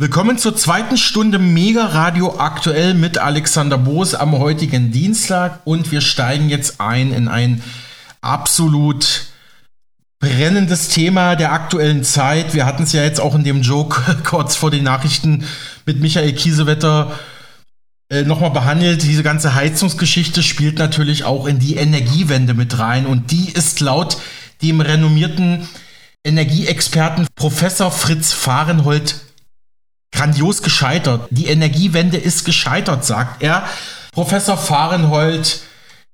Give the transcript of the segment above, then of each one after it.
Willkommen zur zweiten Stunde Mega Radio aktuell mit Alexander Boos am heutigen Dienstag und wir steigen jetzt ein in ein absolut brennendes Thema der aktuellen Zeit. Wir hatten es ja jetzt auch in dem Joke kurz vor den Nachrichten mit Michael Kiesewetter äh, nochmal behandelt. Diese ganze Heizungsgeschichte spielt natürlich auch in die Energiewende mit rein und die ist laut dem renommierten Energieexperten Professor Fritz Fahrenhold grandios gescheitert. Die Energiewende ist gescheitert, sagt er. Professor Fahrenhold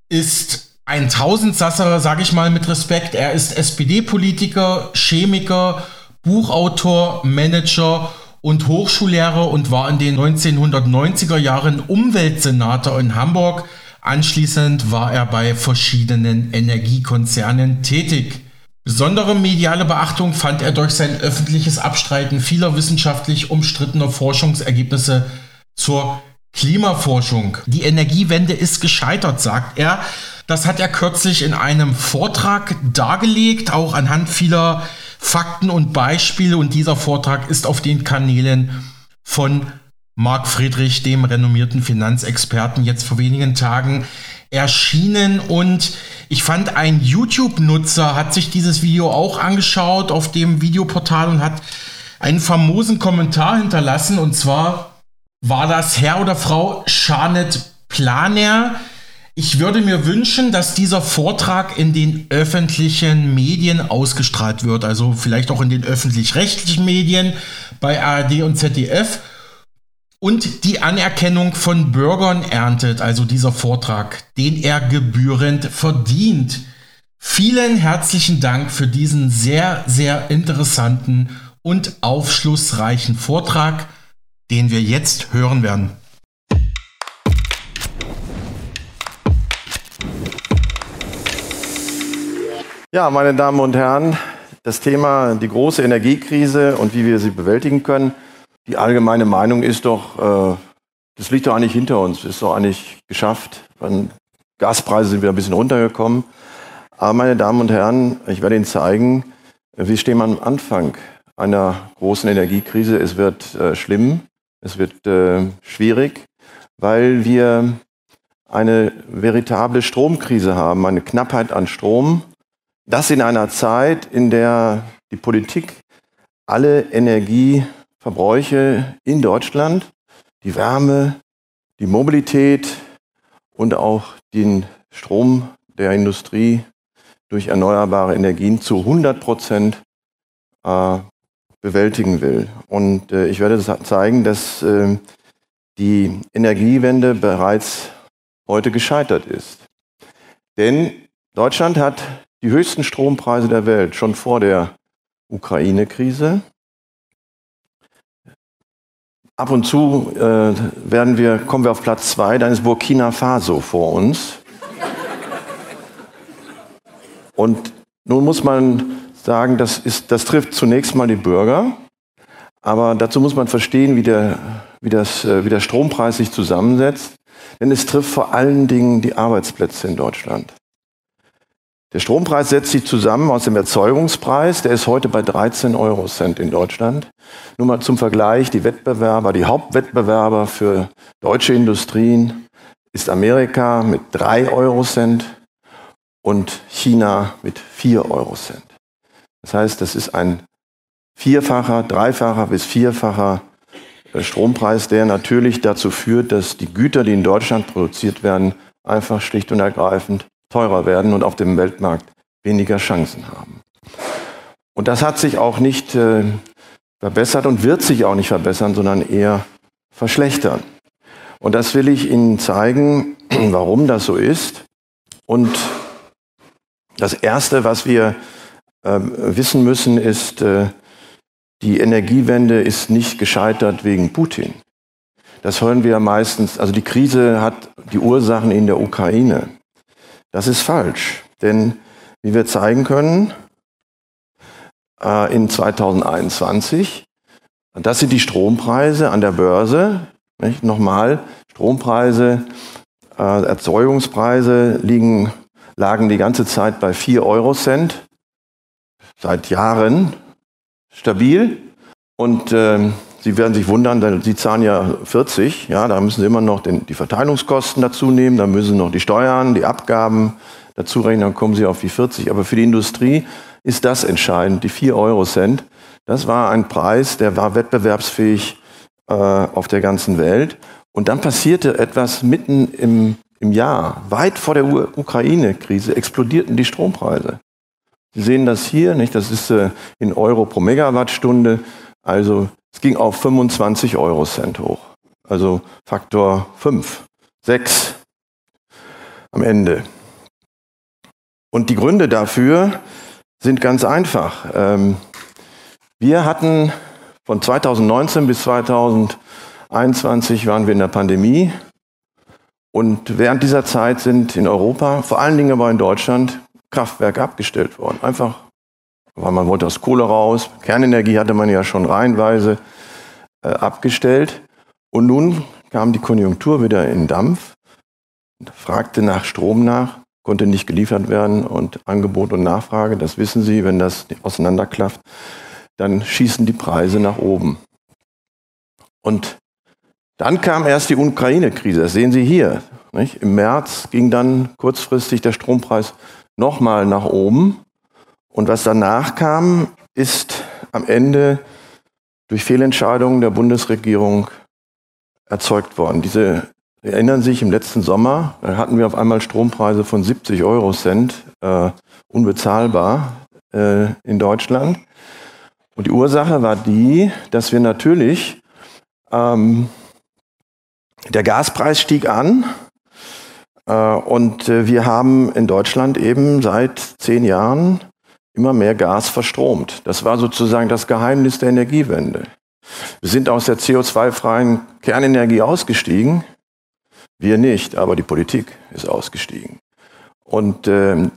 ist ein Tausendsasser, sage ich mal mit Respekt. Er ist SPD-Politiker, Chemiker, Buchautor, Manager und Hochschullehrer und war in den 1990er Jahren Umweltsenator in Hamburg. Anschließend war er bei verschiedenen Energiekonzernen tätig. Besondere mediale Beachtung fand er durch sein öffentliches Abstreiten vieler wissenschaftlich umstrittener Forschungsergebnisse zur Klimaforschung. Die Energiewende ist gescheitert, sagt er. Das hat er kürzlich in einem Vortrag dargelegt, auch anhand vieler Fakten und Beispiele. Und dieser Vortrag ist auf den Kanälen von Marc Friedrich, dem renommierten Finanzexperten, jetzt vor wenigen Tagen erschienen und ich fand, ein YouTube-Nutzer hat sich dieses Video auch angeschaut auf dem Videoportal und hat einen famosen Kommentar hinterlassen und zwar war das Herr oder Frau Charnet Planer. Ich würde mir wünschen, dass dieser Vortrag in den öffentlichen Medien ausgestrahlt wird, also vielleicht auch in den öffentlich-rechtlichen Medien bei ARD und ZDF und die Anerkennung von Bürgern erntet, also dieser Vortrag, den er gebührend verdient. Vielen herzlichen Dank für diesen sehr, sehr interessanten und aufschlussreichen Vortrag, den wir jetzt hören werden. Ja, meine Damen und Herren, das Thema die große Energiekrise und wie wir sie bewältigen können, die allgemeine Meinung ist doch, äh, das liegt doch eigentlich hinter uns, ist doch eigentlich geschafft. Gaspreise sind wieder ein bisschen runtergekommen. Aber meine Damen und Herren, ich werde Ihnen zeigen, wir stehen am Anfang einer großen Energiekrise. Es wird äh, schlimm, es wird äh, schwierig, weil wir eine veritable Stromkrise haben, eine Knappheit an Strom. Das in einer Zeit, in der die Politik alle Energie Verbräuche in Deutschland, die Wärme, die Mobilität und auch den Strom der Industrie durch erneuerbare Energien zu 100 Prozent äh, bewältigen will. Und äh, ich werde zeigen, dass äh, die Energiewende bereits heute gescheitert ist. Denn Deutschland hat die höchsten Strompreise der Welt schon vor der Ukraine-Krise. Ab und zu äh, werden wir, kommen wir auf Platz zwei, dann ist Burkina Faso vor uns. Und nun muss man sagen, das, ist, das trifft zunächst mal die Bürger, aber dazu muss man verstehen, wie der, wie, das, äh, wie der Strompreis sich zusammensetzt, denn es trifft vor allen Dingen die Arbeitsplätze in Deutschland. Der Strompreis setzt sich zusammen aus dem Erzeugungspreis, der ist heute bei 13 Euro Cent in Deutschland. Nur mal zum Vergleich, die Wettbewerber, die Hauptwettbewerber für deutsche Industrien ist Amerika mit 3 Euro Cent und China mit 4 Euro Cent. Das heißt, das ist ein vierfacher, dreifacher bis vierfacher äh, Strompreis, der natürlich dazu führt, dass die Güter, die in Deutschland produziert werden, einfach schlicht und ergreifend teurer werden und auf dem Weltmarkt weniger Chancen haben. Und das hat sich auch nicht äh, verbessert und wird sich auch nicht verbessern, sondern eher verschlechtern. Und das will ich Ihnen zeigen, warum das so ist. Und das Erste, was wir äh, wissen müssen, ist, äh, die Energiewende ist nicht gescheitert wegen Putin. Das hören wir meistens, also die Krise hat die Ursachen in der Ukraine. Das ist falsch, denn wie wir zeigen können, äh, in 2021, das sind die Strompreise an der Börse. Nochmal, Strompreise, äh, Erzeugungspreise liegen, lagen die ganze Zeit bei 4 Euro Cent, seit Jahren stabil. Und äh, Sie werden sich wundern, denn Sie zahlen ja 40, ja, da müssen Sie immer noch den, die Verteilungskosten dazu nehmen, da müssen Sie noch die Steuern, die Abgaben dazu rechnen, dann kommen Sie auf die 40. Aber für die Industrie ist das entscheidend, die 4 Euro Cent. Das war ein Preis, der war wettbewerbsfähig äh, auf der ganzen Welt. Und dann passierte etwas mitten im, im Jahr, weit vor der Ukraine-Krise, explodierten die Strompreise. Sie sehen das hier, nicht? Das ist äh, in Euro pro Megawattstunde. Also es ging auf 25 Euro Cent hoch. Also Faktor 5, 6 am Ende. Und die Gründe dafür sind ganz einfach. Ähm, wir hatten von 2019 bis 2021 waren wir in der Pandemie. Und während dieser Zeit sind in Europa, vor allen Dingen aber in Deutschland, Kraftwerke abgestellt worden. Einfach, weil man wollte aus Kohle raus. Kernenergie hatte man ja schon reihenweise äh, abgestellt. Und nun kam die Konjunktur wieder in Dampf, fragte nach Strom nach, konnte nicht geliefert werden und Angebot und Nachfrage, das wissen Sie, wenn das auseinanderklafft, dann schießen die Preise nach oben. Und dann kam erst die Ukraine-Krise, das sehen Sie hier. Nicht? Im März ging dann kurzfristig der Strompreis nochmal nach oben. Und was danach kam, ist am Ende durch Fehlentscheidungen der Bundesregierung erzeugt worden. Diese Sie erinnern sich, im letzten Sommer hatten wir auf einmal Strompreise von 70 Euro Cent, äh, unbezahlbar äh, in Deutschland. Und die Ursache war die, dass wir natürlich, ähm, der Gaspreis stieg an äh, und äh, wir haben in Deutschland eben seit zehn Jahren immer mehr Gas verstromt. Das war sozusagen das Geheimnis der Energiewende. Wir sind aus der CO2-freien Kernenergie ausgestiegen. Wir nicht, aber die Politik ist ausgestiegen. Und äh,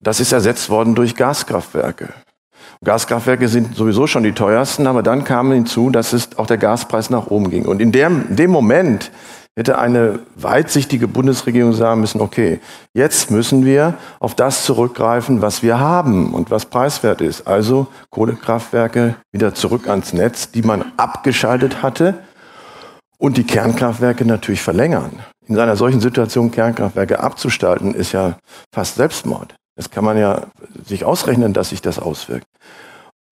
das ist ersetzt worden durch Gaskraftwerke. Gaskraftwerke sind sowieso schon die teuersten, aber dann kam hinzu, dass es auch der Gaspreis nach oben ging. Und in dem, in dem Moment hätte eine weitsichtige Bundesregierung sagen müssen, okay, jetzt müssen wir auf das zurückgreifen, was wir haben und was preiswert ist. Also Kohlekraftwerke wieder zurück ans Netz, die man abgeschaltet hatte und die Kernkraftwerke natürlich verlängern. In einer solchen Situation Kernkraftwerke abzustalten, ist ja fast Selbstmord. Das kann man ja sich ausrechnen, dass sich das auswirkt.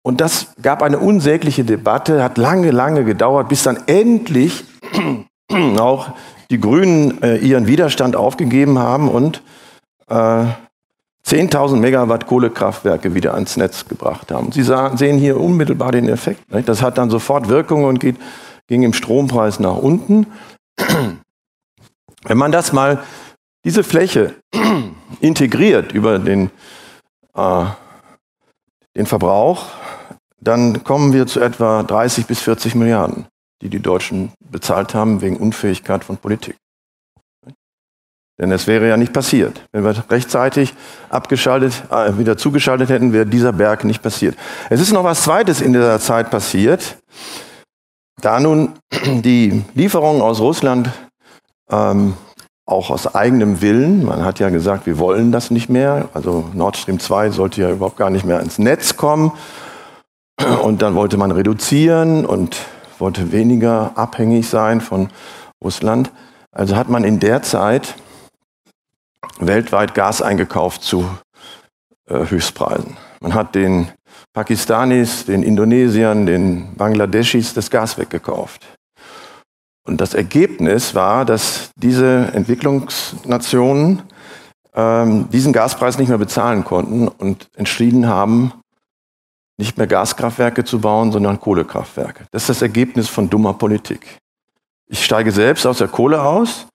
Und das gab eine unsägliche Debatte, hat lange, lange gedauert, bis dann endlich auch die Grünen äh, ihren Widerstand aufgegeben haben und äh, 10.000 Megawatt Kohlekraftwerke wieder ans Netz gebracht haben. Sie sah, sehen hier unmittelbar den Effekt. Nicht? Das hat dann sofort Wirkung und geht, ging im Strompreis nach unten. Wenn man das mal, diese Fläche integriert über den, äh, den Verbrauch, dann kommen wir zu etwa 30 bis 40 Milliarden, die die Deutschen bezahlt haben wegen Unfähigkeit von Politik. Denn es wäre ja nicht passiert. Wenn wir rechtzeitig abgeschaltet, äh, wieder zugeschaltet hätten, wäre dieser Berg nicht passiert. Es ist noch was Zweites in dieser Zeit passiert. Da nun die Lieferungen aus Russland ähm, auch aus eigenem Willen. Man hat ja gesagt, wir wollen das nicht mehr. Also Nord Stream 2 sollte ja überhaupt gar nicht mehr ins Netz kommen. Und dann wollte man reduzieren und wollte weniger abhängig sein von Russland. Also hat man in der Zeit weltweit Gas eingekauft zu äh, Höchstpreisen. Man hat den Pakistanis, den Indonesiern, den Bangladeschis das Gas weggekauft. Und das Ergebnis war, dass diese Entwicklungsnationen ähm, diesen Gaspreis nicht mehr bezahlen konnten und entschieden haben, nicht mehr Gaskraftwerke zu bauen, sondern Kohlekraftwerke. Das ist das Ergebnis von dummer Politik. Ich steige selbst aus der Kohle aus,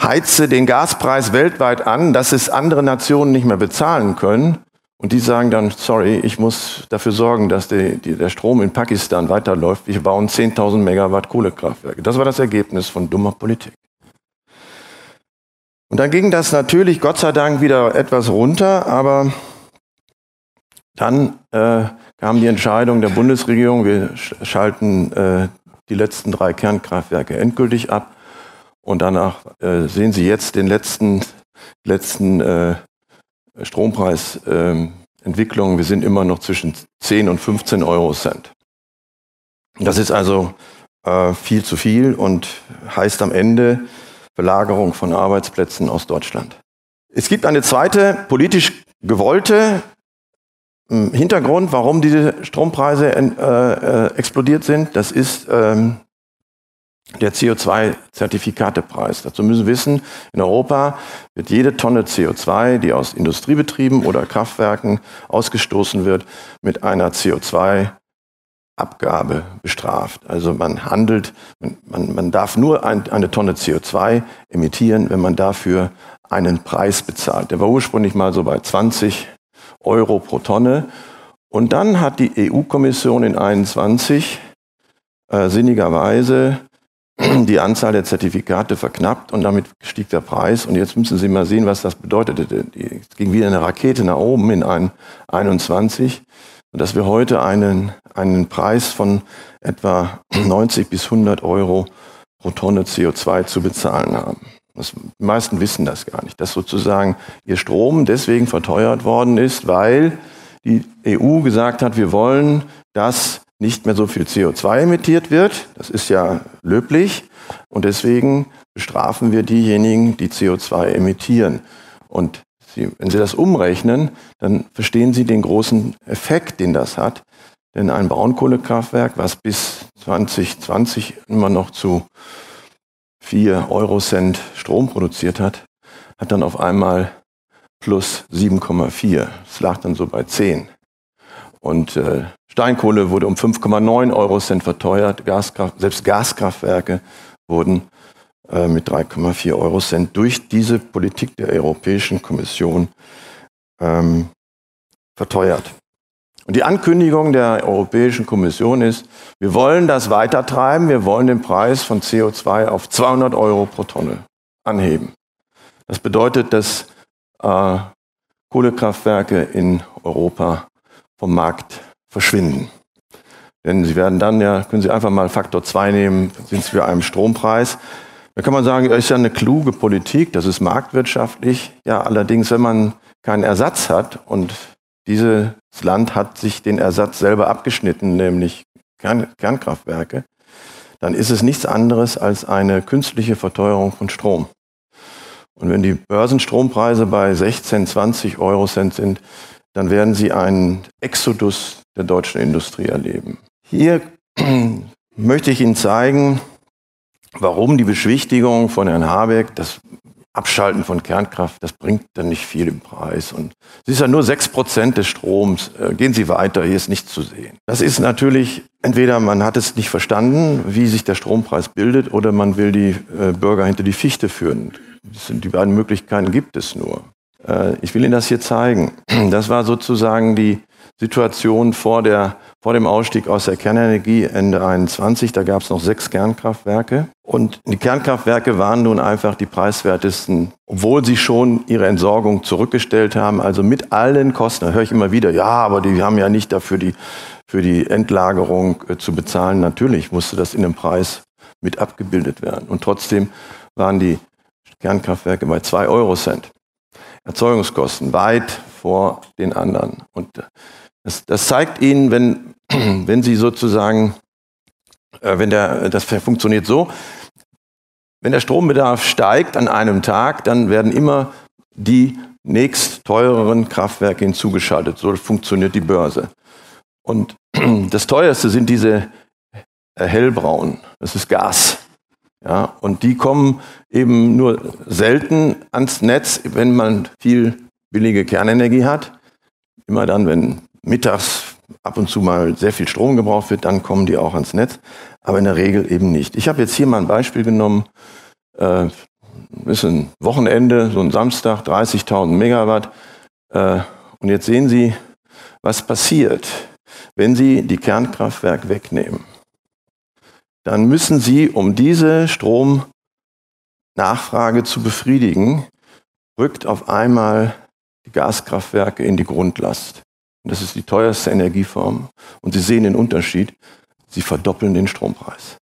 heize den Gaspreis weltweit an, dass es andere Nationen nicht mehr bezahlen können und die sagen dann, sorry, ich muss dafür sorgen, dass die, die, der Strom in Pakistan weiterläuft. Wir bauen 10.000 Megawatt Kohlekraftwerke. Das war das Ergebnis von dummer Politik. Und dann ging das natürlich, Gott sei Dank, wieder etwas runter, aber dann äh, kam die Entscheidung der Bundesregierung, wir schalten äh, die letzten drei Kernkraftwerke endgültig ab. Und danach äh, sehen Sie jetzt den letzten, letzten äh, Strompreisentwicklung, wir sind immer noch zwischen 10 und 15 Euro Cent. Das ist also äh, viel zu viel und heißt am Ende Belagerung von Arbeitsplätzen aus Deutschland. Es gibt eine zweite politisch gewollte Hintergrund, warum diese Strompreise äh, äh, explodiert sind. Das ist ähm, der CO2-Zertifikatepreis. Dazu müssen wir wissen, in Europa wird jede Tonne CO2, die aus Industriebetrieben oder Kraftwerken ausgestoßen wird, mit einer CO2-Abgabe bestraft. Also man handelt, man, man darf nur ein, eine Tonne CO2 emittieren, wenn man dafür einen Preis bezahlt. Der war ursprünglich mal so bei 20 Euro pro Tonne. Und dann hat die EU-Kommission in 21 äh, sinnigerweise die Anzahl der Zertifikate verknappt und damit stieg der Preis. Und jetzt müssen Sie mal sehen, was das bedeutete. Es ging wieder eine Rakete nach oben in ein 21, dass wir heute einen, einen Preis von etwa 90 bis 100 Euro pro Tonne CO2 zu bezahlen haben. Das, die meisten wissen das gar nicht, dass sozusagen ihr Strom deswegen verteuert worden ist, weil die EU gesagt hat, wir wollen, dass nicht mehr so viel CO2 emittiert wird. Das ist ja löblich. Und deswegen bestrafen wir diejenigen, die CO2 emittieren. Und Sie, wenn Sie das umrechnen, dann verstehen Sie den großen Effekt, den das hat. Denn ein Braunkohlekraftwerk, was bis 2020 immer noch zu 4 Eurocent Strom produziert hat, hat dann auf einmal plus 7,4. Es lag dann so bei 10. Und äh, Steinkohle wurde um 5,9 Eurocent verteuert. Gaskraft, selbst Gaskraftwerke wurden äh, mit 3,4 Eurocent durch diese Politik der Europäischen Kommission ähm, verteuert. Und die Ankündigung der Europäischen Kommission ist, wir wollen das weitertreiben, wir wollen den Preis von CO2 auf 200 Euro pro Tonne anheben. Das bedeutet, dass äh, Kohlekraftwerke in Europa vom Markt verschwinden. Denn sie werden dann ja, können Sie einfach mal Faktor 2 nehmen, sind Sie bei einem Strompreis. Da kann man sagen, das ist ja eine kluge Politik, das ist marktwirtschaftlich. Ja, allerdings, wenn man keinen Ersatz hat und dieses Land hat sich den Ersatz selber abgeschnitten, nämlich Kern Kernkraftwerke, dann ist es nichts anderes als eine künstliche Verteuerung von Strom. Und wenn die Börsenstrompreise bei 16, 20 Euro Cent sind, dann werden Sie einen Exodus der deutschen Industrie erleben. Hier möchte ich Ihnen zeigen, warum die Beschwichtigung von Herrn Habeck, das Abschalten von Kernkraft, das bringt dann nicht viel im Preis. Und es ist ja nur sechs Prozent des Stroms. Äh, gehen Sie weiter, hier ist nichts zu sehen. Das ist natürlich, entweder man hat es nicht verstanden, wie sich der Strompreis bildet, oder man will die äh, Bürger hinter die Fichte führen. die beiden Möglichkeiten gibt es nur. Äh, ich will Ihnen das hier zeigen. Das war sozusagen die Situation vor, der, vor dem Ausstieg aus der Kernenergie Ende 21. Da gab es noch sechs Kernkraftwerke. Und die Kernkraftwerke waren nun einfach die preiswertesten, obwohl sie schon ihre Entsorgung zurückgestellt haben, also mit allen Kosten. Da höre ich immer wieder, ja, aber die haben ja nicht dafür die, für die Endlagerung äh, zu bezahlen. Natürlich musste das in dem Preis mit abgebildet werden. Und trotzdem waren die Kernkraftwerke bei zwei Euro Cent. Erzeugungskosten weit vor den anderen. Und das, das zeigt Ihnen, wenn, wenn Sie sozusagen, äh, wenn der, das funktioniert so, wenn der Strombedarf steigt an einem Tag, dann werden immer die nächst teureren Kraftwerke hinzugeschaltet. So funktioniert die Börse. Und das teuerste sind diese hellbraun. Das ist Gas. Ja, und die kommen eben nur selten ans Netz, wenn man viel billige Kernenergie hat. Immer dann, wenn mittags ab und zu mal sehr viel Strom gebraucht wird, dann kommen die auch ans Netz, aber in der Regel eben nicht. Ich habe jetzt hier mal ein Beispiel genommen. Äh, ist ein Wochenende, so ein Samstag, 30.000 Megawatt. Äh, und jetzt sehen Sie, was passiert, wenn Sie die Kernkraftwerke wegnehmen dann müssen Sie, um diese Stromnachfrage zu befriedigen, rückt auf einmal die Gaskraftwerke in die Grundlast. Das ist die teuerste Energieform. Und Sie sehen den Unterschied. Sie verdoppeln den Strompreis.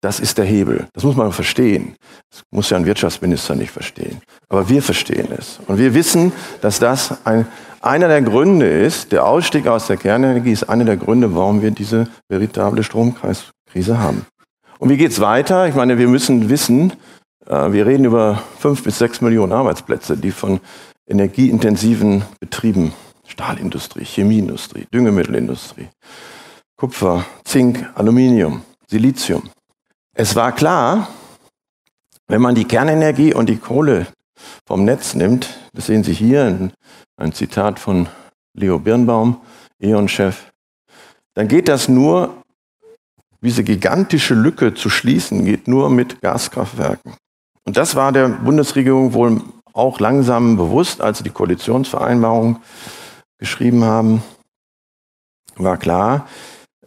Das ist der Hebel. Das muss man verstehen. Das muss ja ein Wirtschaftsminister nicht verstehen. Aber wir verstehen es. Und wir wissen, dass das ein, einer der Gründe ist, der Ausstieg aus der Kernenergie ist einer der Gründe, warum wir diese veritable Stromkreiskrise haben. Und wie geht's weiter? Ich meine, wir müssen wissen, äh, wir reden über fünf bis sechs Millionen Arbeitsplätze, die von energieintensiven Betrieben, Stahlindustrie, Chemieindustrie, Düngemittelindustrie, Kupfer, Zink, Aluminium, Silizium. Es war klar, wenn man die Kernenergie und die Kohle vom Netz nimmt, das sehen Sie hier, ein Zitat von Leo Birnbaum, E.ON-Chef, dann geht das nur, diese gigantische Lücke zu schließen, geht nur mit Gaskraftwerken. Und das war der Bundesregierung wohl auch langsam bewusst, als die Koalitionsvereinbarung geschrieben haben, war klar,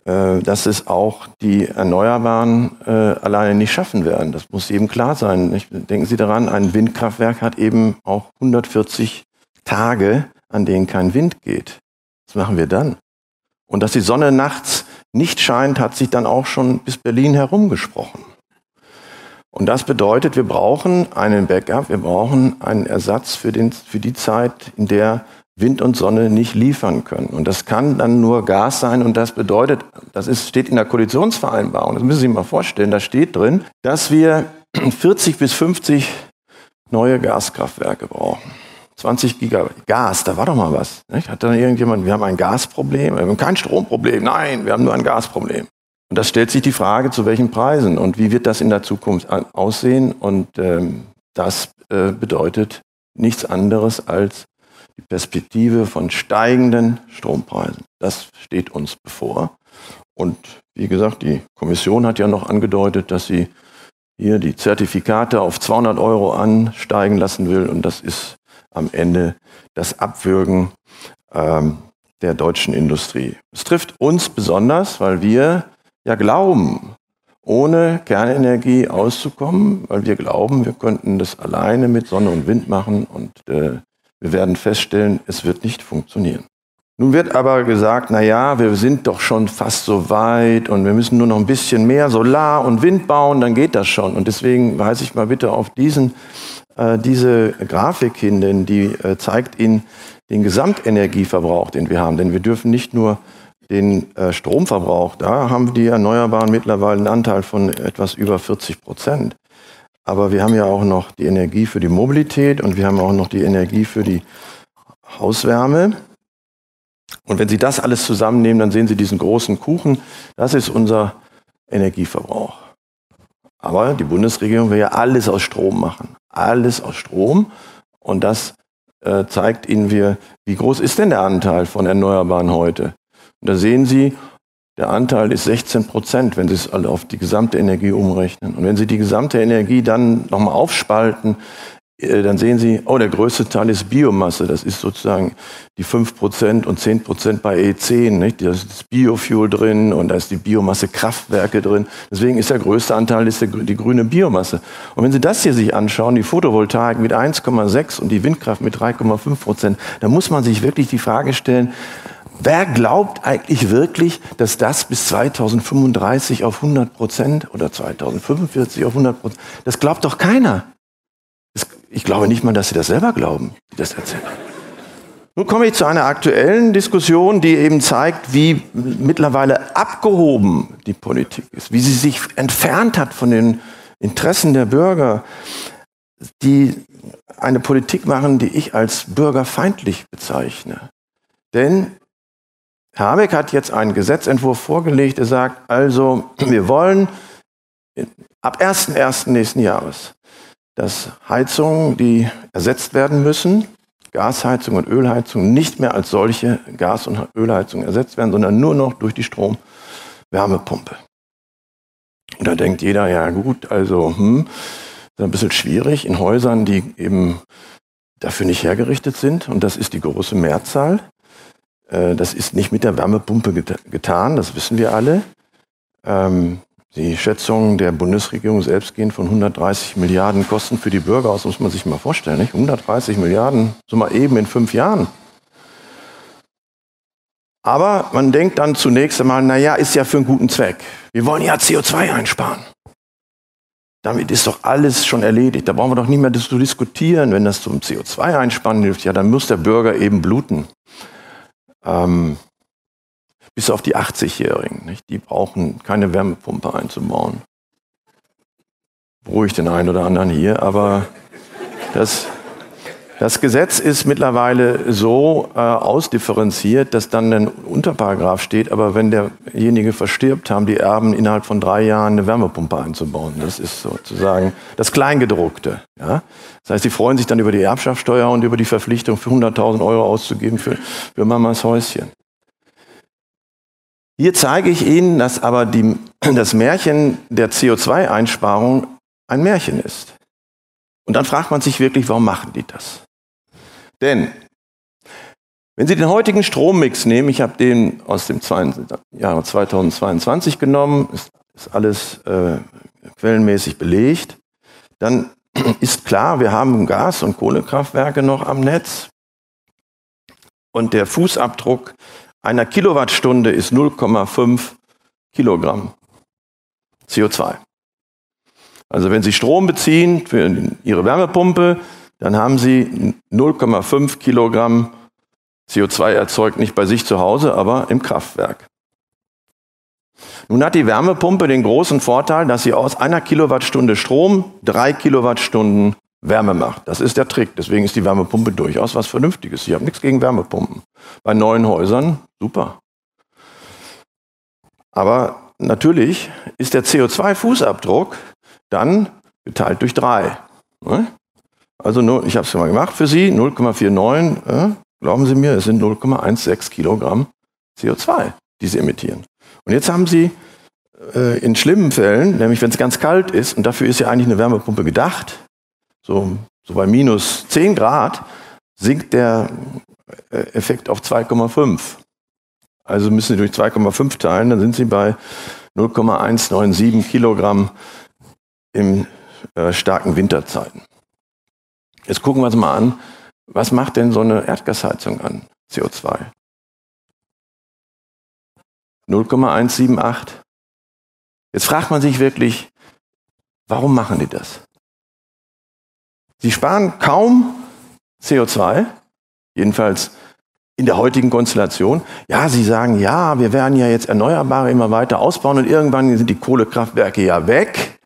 äh, dass es auch die Erneuerbaren äh, alleine nicht schaffen werden. Das muss eben klar sein. Denken Sie daran, ein Windkraftwerk hat eben auch 140 Tage, an denen kein Wind geht. Was machen wir dann? Und dass die Sonne nachts nicht scheint, hat sich dann auch schon bis Berlin herumgesprochen. Und das bedeutet, wir brauchen einen Backup, wir brauchen einen Ersatz für, den, für die Zeit, in der Wind und Sonne nicht liefern können. Und das kann dann nur Gas sein. Und das bedeutet, das ist, steht in der Koalitionsvereinbarung, das müssen Sie sich mal vorstellen, da steht drin, dass wir 40 bis 50 neue Gaskraftwerke brauchen. 20 Gigawatt Gas, da war doch mal was. Nicht? Hat dann irgendjemand, wir haben ein Gasproblem, wir haben kein Stromproblem, nein, wir haben nur ein Gasproblem. Und da stellt sich die Frage, zu welchen Preisen und wie wird das in der Zukunft aussehen? Und ähm, das äh, bedeutet nichts anderes als Perspektive von steigenden Strompreisen. Das steht uns bevor. Und wie gesagt, die Kommission hat ja noch angedeutet, dass sie hier die Zertifikate auf 200 Euro ansteigen lassen will. Und das ist am Ende das Abwürgen ähm, der deutschen Industrie. Es trifft uns besonders, weil wir ja glauben, ohne Kernenergie auszukommen, weil wir glauben, wir könnten das alleine mit Sonne und Wind machen und äh, wir werden feststellen, es wird nicht funktionieren. Nun wird aber gesagt, na ja, wir sind doch schon fast so weit und wir müssen nur noch ein bisschen mehr Solar und Wind bauen, dann geht das schon. Und deswegen weise ich mal bitte auf diesen, äh, diese Grafik hin, denn die äh, zeigt Ihnen den Gesamtenergieverbrauch, den wir haben. Denn wir dürfen nicht nur den äh, Stromverbrauch, da haben die Erneuerbaren mittlerweile einen Anteil von etwas über 40 Prozent. Aber wir haben ja auch noch die Energie für die Mobilität und wir haben auch noch die Energie für die Hauswärme. Und wenn Sie das alles zusammennehmen, dann sehen Sie diesen großen Kuchen. Das ist unser Energieverbrauch. Aber die Bundesregierung will ja alles aus Strom machen. Alles aus Strom. Und das äh, zeigt Ihnen, wie, wie groß ist denn der Anteil von Erneuerbaren heute? Und da sehen Sie, der Anteil ist 16 Prozent, wenn Sie es alle auf die gesamte Energie umrechnen. Und wenn Sie die gesamte Energie dann nochmal aufspalten, äh, dann sehen Sie, oh, der größte Teil ist Biomasse. Das ist sozusagen die 5 Prozent und 10 Prozent bei E10. Nicht? Da ist Biofuel drin und da ist die Biomasse Kraftwerke drin. Deswegen ist der größte Anteil ist die grüne Biomasse. Und wenn Sie das hier sich anschauen, die Photovoltaik mit 1,6 und die Windkraft mit 3,5 Prozent, dann muss man sich wirklich die Frage stellen, Wer glaubt eigentlich wirklich, dass das bis 2035 auf 100 Prozent oder 2045 auf 100 Prozent, das glaubt doch keiner. Das, ich glaube nicht mal, dass sie das selber glauben, die das erzählen. Nun komme ich zu einer aktuellen Diskussion, die eben zeigt, wie mittlerweile abgehoben die Politik ist, wie sie sich entfernt hat von den Interessen der Bürger, die eine Politik machen, die ich als bürgerfeindlich bezeichne. Denn Herr Habeck hat jetzt einen Gesetzentwurf vorgelegt, der sagt, also wir wollen ab 1.1. nächsten Jahres, dass Heizungen, die ersetzt werden müssen, Gasheizung und Ölheizung, nicht mehr als solche Gas- und Ölheizung ersetzt werden, sondern nur noch durch die Stromwärmepumpe. Und da denkt jeder, ja gut, also hm, ist ein bisschen schwierig in Häusern, die eben dafür nicht hergerichtet sind. Und das ist die große Mehrzahl. Äh, das ist nicht mit der Wärmepumpe getan, das wissen wir alle. Ähm, die Schätzungen der Bundesregierung selbst gehen von 130 Milliarden Kosten für die Bürger aus, muss man sich mal vorstellen. Nicht? 130 Milliarden, so mal eben in fünf Jahren. Aber man denkt dann zunächst einmal, naja, ist ja für einen guten Zweck. Wir wollen ja CO2 einsparen. damit ist doch alles schon erledigt. Da brauchen wir doch nicht mehr zu diskutieren. Wenn das zum CO2-Einspannen hilft, ja, dann muss der Bürger eben bluten. Ähm, bis auf die 80-Jährigen. Die brauchen keine Wärmepumpe einzubauen. Beruhigt den einen oder anderen hier, aber das, das Gesetz ist mittlerweile so äh, ausdifferenziert, dass dann ein Unterparagraph steht, aber wenn derjenige verstirbt, haben die Erben innerhalb von drei Jahren eine Wärmepumpe einzubauen. Das ist sozusagen das Kleingedruckte. Ja? Das heißt, sie freuen sich dann über die Erbschaftssteuer und über die Verpflichtung, für 100.000 Euro auszugeben für, für Mamas Häuschen. Hier zeige ich Ihnen, dass aber die, das Märchen der CO2-Einsparung ein Märchen ist. Und dann fragt man sich wirklich, warum machen die das? Denn wenn Sie den heutigen Strommix nehmen, ich habe den aus dem Jahre 2022 genommen, ist, ist alles äh, quellenmäßig belegt, dann ist klar, wir haben Gas- und Kohlekraftwerke noch am Netz und der Fußabdruck einer Kilowattstunde ist 0,5 Kilogramm CO2. Also wenn Sie Strom beziehen für Ihre Wärmepumpe, dann haben Sie 0,5 Kilogramm CO2 erzeugt, nicht bei sich zu Hause, aber im Kraftwerk. Nun hat die Wärmepumpe den großen Vorteil, dass sie aus einer Kilowattstunde Strom drei Kilowattstunden Wärme macht. Das ist der Trick. Deswegen ist die Wärmepumpe durchaus was Vernünftiges. Ich habe nichts gegen Wärmepumpen. Bei neuen Häusern super. Aber natürlich ist der CO2-Fußabdruck dann geteilt durch drei. Ne? Also ich habe es mal gemacht für Sie, 0,49, äh, glauben Sie mir, es sind 0,16 Kilogramm CO2, die Sie emittieren. Und jetzt haben Sie äh, in schlimmen Fällen, nämlich wenn es ganz kalt ist, und dafür ist ja eigentlich eine Wärmepumpe gedacht, so, so bei minus 10 Grad, sinkt der äh, Effekt auf 2,5. Also müssen Sie durch 2,5 teilen, dann sind Sie bei 0,197 Kilogramm im äh, starken Winterzeiten. Jetzt gucken wir uns mal an, was macht denn so eine Erdgasheizung an CO2? 0,178. Jetzt fragt man sich wirklich, warum machen die das? Sie sparen kaum CO2, jedenfalls in der heutigen Konstellation. Ja, Sie sagen, ja, wir werden ja jetzt Erneuerbare immer weiter ausbauen und irgendwann sind die Kohlekraftwerke ja weg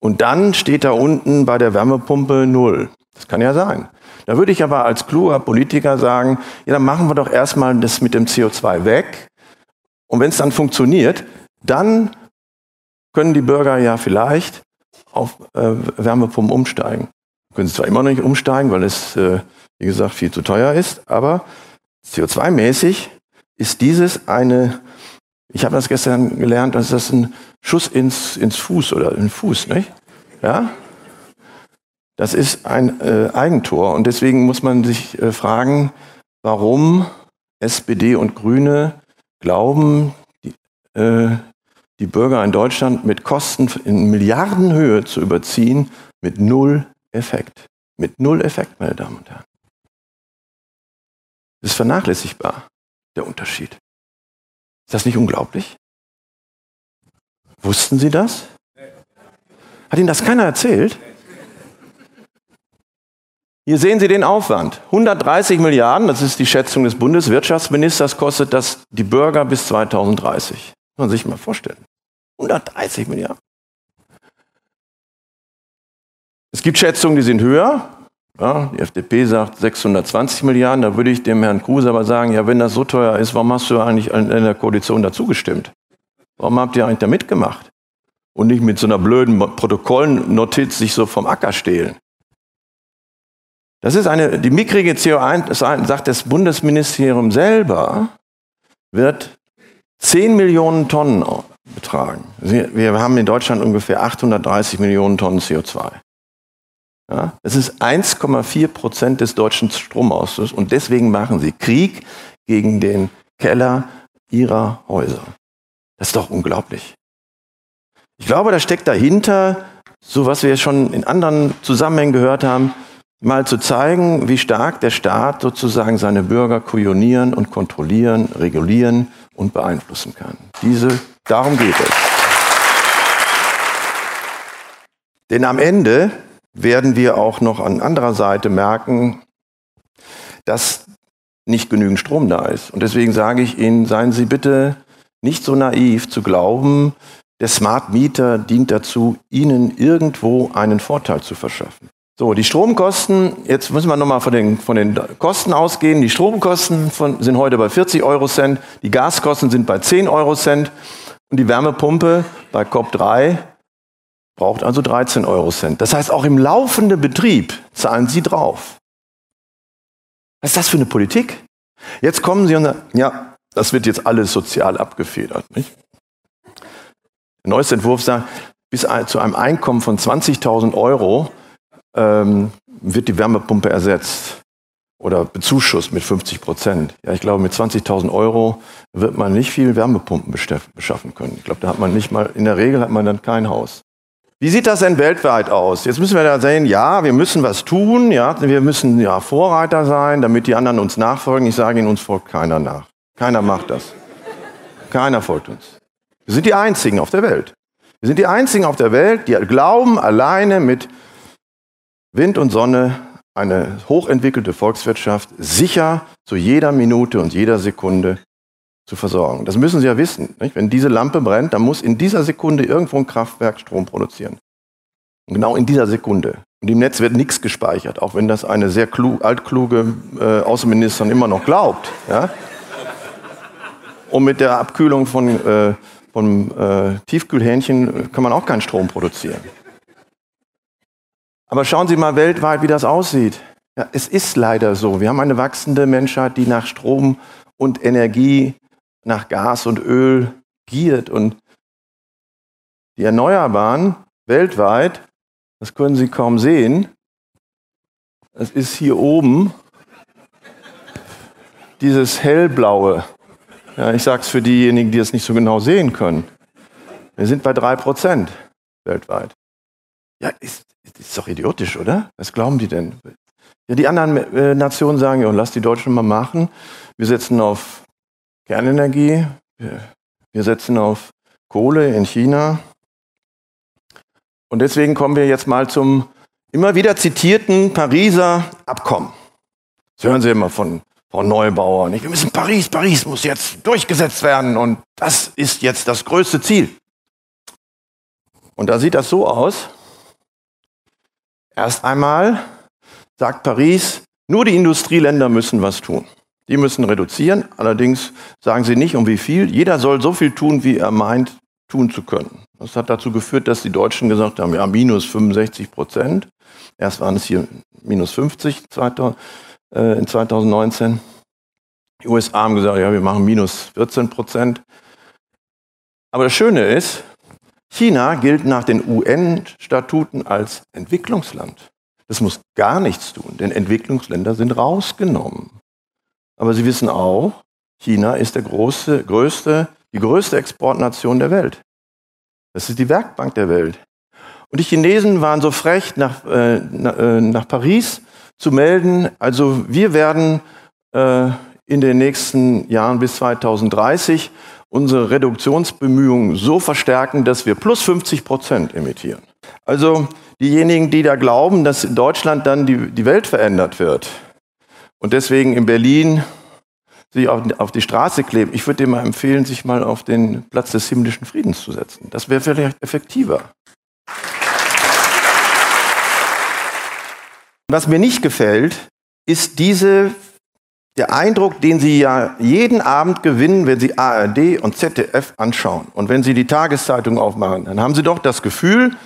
und dann steht da unten bei der Wärmepumpe Null. Das kann ja sein. Da würde ich aber als kluger Politiker sagen, ja, dann machen wir doch erstmal das mit dem CO2 weg. Und wenn es dann funktioniert, dann können die Bürger ja vielleicht auf äh, Wärmepumpen umsteigen. Können sie zwar immer noch nicht umsteigen, weil es, äh, wie gesagt, viel zu teuer ist, aber CO2-mäßig ist dieses eine, ich habe das gestern gelernt, das ist ein Schuss ins, ins Fuß oder in Fuß, nicht? Ja? Das ist ein äh, Eigentor und deswegen muss man sich äh, fragen, warum SPD und Grüne glauben, die, äh, die Bürger in Deutschland mit Kosten in Milliardenhöhe zu überziehen, mit null Effekt. Mit null Effekt, meine Damen und Herren. Das ist vernachlässigbar, der Unterschied. Ist das nicht unglaublich? Wussten Sie das? Hat Ihnen das keiner erzählt? Hier sehen Sie den Aufwand. 130 Milliarden, das ist die Schätzung des Bundeswirtschaftsministers, kostet das die Bürger bis 2030. Muss man sich mal vorstellen. 130 Milliarden. Es gibt Schätzungen, die sind höher. Ja, die FDP sagt 620 Milliarden. Da würde ich dem Herrn Kruse aber sagen, ja, wenn das so teuer ist, warum hast du eigentlich in der Koalition dazu gestimmt? Warum habt ihr eigentlich da mitgemacht? Und nicht mit so einer blöden Protokollnotiz sich so vom Acker stehlen. Das ist eine, die mickrige CO1, sagt das Bundesministerium selber, wird 10 Millionen Tonnen betragen. Wir haben in Deutschland ungefähr 830 Millionen Tonnen CO2. Ja, das ist 1,4 Prozent des deutschen Stromausstoßes und deswegen machen sie Krieg gegen den Keller ihrer Häuser. Das ist doch unglaublich. Ich glaube, da steckt dahinter, so was wir schon in anderen Zusammenhängen gehört haben, mal zu zeigen, wie stark der Staat sozusagen seine Bürger kujonieren und kontrollieren, regulieren und beeinflussen kann. Diese, darum geht es. Denn am Ende werden wir auch noch an anderer Seite merken, dass nicht genügend Strom da ist. Und deswegen sage ich Ihnen, seien Sie bitte nicht so naiv zu glauben, der Smart Meter dient dazu, Ihnen irgendwo einen Vorteil zu verschaffen. So, die Stromkosten, jetzt müssen wir nochmal von den, von den Kosten ausgehen. Die Stromkosten von, sind heute bei 40 Euro Cent, die Gaskosten sind bei 10 Euro Cent und die Wärmepumpe bei COP3 braucht also 13 Euro Cent. Das heißt, auch im laufenden Betrieb zahlen Sie drauf. Was ist das für eine Politik? Jetzt kommen Sie und sagen, ja, das wird jetzt alles sozial abgefedert. Nicht? Der neueste Entwurf sagt, bis zu einem Einkommen von 20.000 Euro ähm, wird die Wärmepumpe ersetzt oder bezuschusst mit 50 Prozent. Ja, ich glaube, mit 20.000 Euro wird man nicht viel Wärmepumpen beschaffen können. Ich glaube, da hat man nicht mal, in der Regel hat man dann kein Haus. Wie sieht das denn weltweit aus? Jetzt müssen wir da sehen, ja, wir müssen was tun, ja, wir müssen ja Vorreiter sein, damit die anderen uns nachfolgen. Ich sage Ihnen, uns folgt keiner nach. Keiner macht das. Keiner folgt uns. Wir sind die Einzigen auf der Welt. Wir sind die Einzigen auf der Welt, die glauben, alleine mit Wind und Sonne eine hochentwickelte Volkswirtschaft sicher zu jeder Minute und jeder Sekunde zu versorgen. Das müssen Sie ja wissen. Nicht? Wenn diese Lampe brennt, dann muss in dieser Sekunde irgendwo ein Kraftwerk Strom produzieren. Und genau in dieser Sekunde. Und im Netz wird nichts gespeichert, auch wenn das eine sehr klug, altkluge äh, Außenministerin immer noch glaubt. Ja? Und mit der Abkühlung von, äh, von äh, Tiefkühlhähnchen kann man auch keinen Strom produzieren. Aber schauen Sie mal weltweit, wie das aussieht. Ja, es ist leider so. Wir haben eine wachsende Menschheit, die nach Strom und Energie nach Gas und Öl giert. Und die Erneuerbaren weltweit, das können Sie kaum sehen, das ist hier oben dieses hellblaue. Ja, ich sage es für diejenigen, die es nicht so genau sehen können. Wir sind bei drei Prozent weltweit. Ja, ist, ist doch idiotisch, oder? Was glauben die denn? Ja, die anderen äh, Nationen sagen, ja, lass die Deutschen mal machen. Wir setzen auf Kernenergie. Wir setzen auf Kohle in China. Und deswegen kommen wir jetzt mal zum immer wieder zitierten Pariser Abkommen. Das hören Sie immer von Frau Neubauer. Nicht? Wir müssen Paris, Paris muss jetzt durchgesetzt werden und das ist jetzt das größte Ziel. Und da sieht das so aus. Erst einmal sagt Paris, nur die Industrieländer müssen was tun. Die müssen reduzieren, allerdings sagen sie nicht um wie viel. Jeder soll so viel tun, wie er meint, tun zu können. Das hat dazu geführt, dass die Deutschen gesagt haben, ja, minus 65 Prozent. Erst waren es hier minus 50 äh, in 2019. Die USA haben gesagt, ja, wir machen minus 14 Prozent. Aber das Schöne ist, China gilt nach den UN-Statuten als Entwicklungsland. Das muss gar nichts tun, denn Entwicklungsländer sind rausgenommen. Aber Sie wissen auch, China ist der große, größte, die größte Exportnation der Welt. Das ist die Werkbank der Welt. Und die Chinesen waren so frech, nach, äh, äh nach Paris zu melden, also wir werden äh, in den nächsten Jahren bis 2030 unsere Reduktionsbemühungen so verstärken, dass wir plus 50 Prozent emittieren. Also diejenigen, die da glauben, dass in Deutschland dann die, die Welt verändert wird, und deswegen in Berlin sich auf, auf die Straße kleben. Ich würde dir mal empfehlen, sich mal auf den Platz des himmlischen Friedens zu setzen. Das wäre vielleicht effektiver. Was mir nicht gefällt, ist diese, der Eindruck, den Sie ja jeden Abend gewinnen, wenn Sie ARD und ZDF anschauen. Und wenn Sie die Tageszeitung aufmachen, dann haben Sie doch das Gefühl,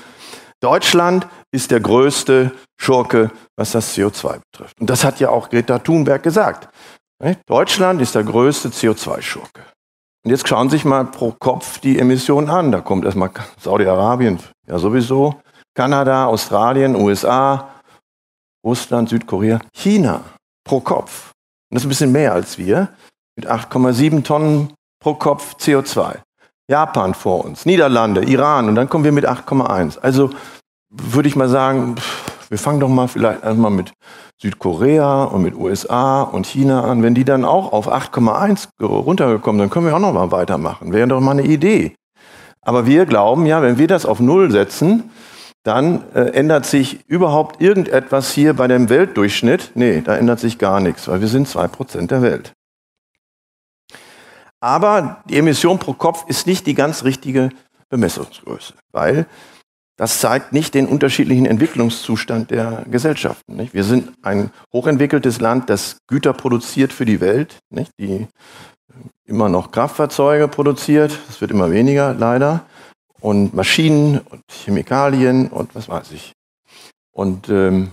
Deutschland ist der größte Schurke, was das CO2 betrifft. Und das hat ja auch Greta Thunberg gesagt. Deutschland ist der größte CO2-Schurke. Und jetzt schauen Sie sich mal pro Kopf die Emissionen an. Da kommt erstmal Saudi-Arabien, ja sowieso, Kanada, Australien, USA, Russland, Südkorea, China pro Kopf. Das ist ein bisschen mehr als wir, mit 8,7 Tonnen pro Kopf CO2. Japan vor uns, Niederlande, Iran und dann kommen wir mit 8,1. Also würde ich mal sagen, wir fangen doch mal vielleicht erstmal mit Südkorea und mit USA und China an. Wenn die dann auch auf 8,1 runtergekommen, dann können wir auch noch mal weitermachen. Wäre doch mal eine Idee. Aber wir glauben ja, wenn wir das auf Null setzen, dann äh, ändert sich überhaupt irgendetwas hier bei dem Weltdurchschnitt? Nee, da ändert sich gar nichts, weil wir sind zwei Prozent der Welt. Aber die Emission pro Kopf ist nicht die ganz richtige Bemessungsgröße, weil das zeigt nicht den unterschiedlichen Entwicklungszustand der Gesellschaften. Nicht? Wir sind ein hochentwickeltes Land, das Güter produziert für die Welt, nicht? die immer noch Kraftfahrzeuge produziert, das wird immer weniger leider, und Maschinen und Chemikalien und was weiß ich. Und ähm,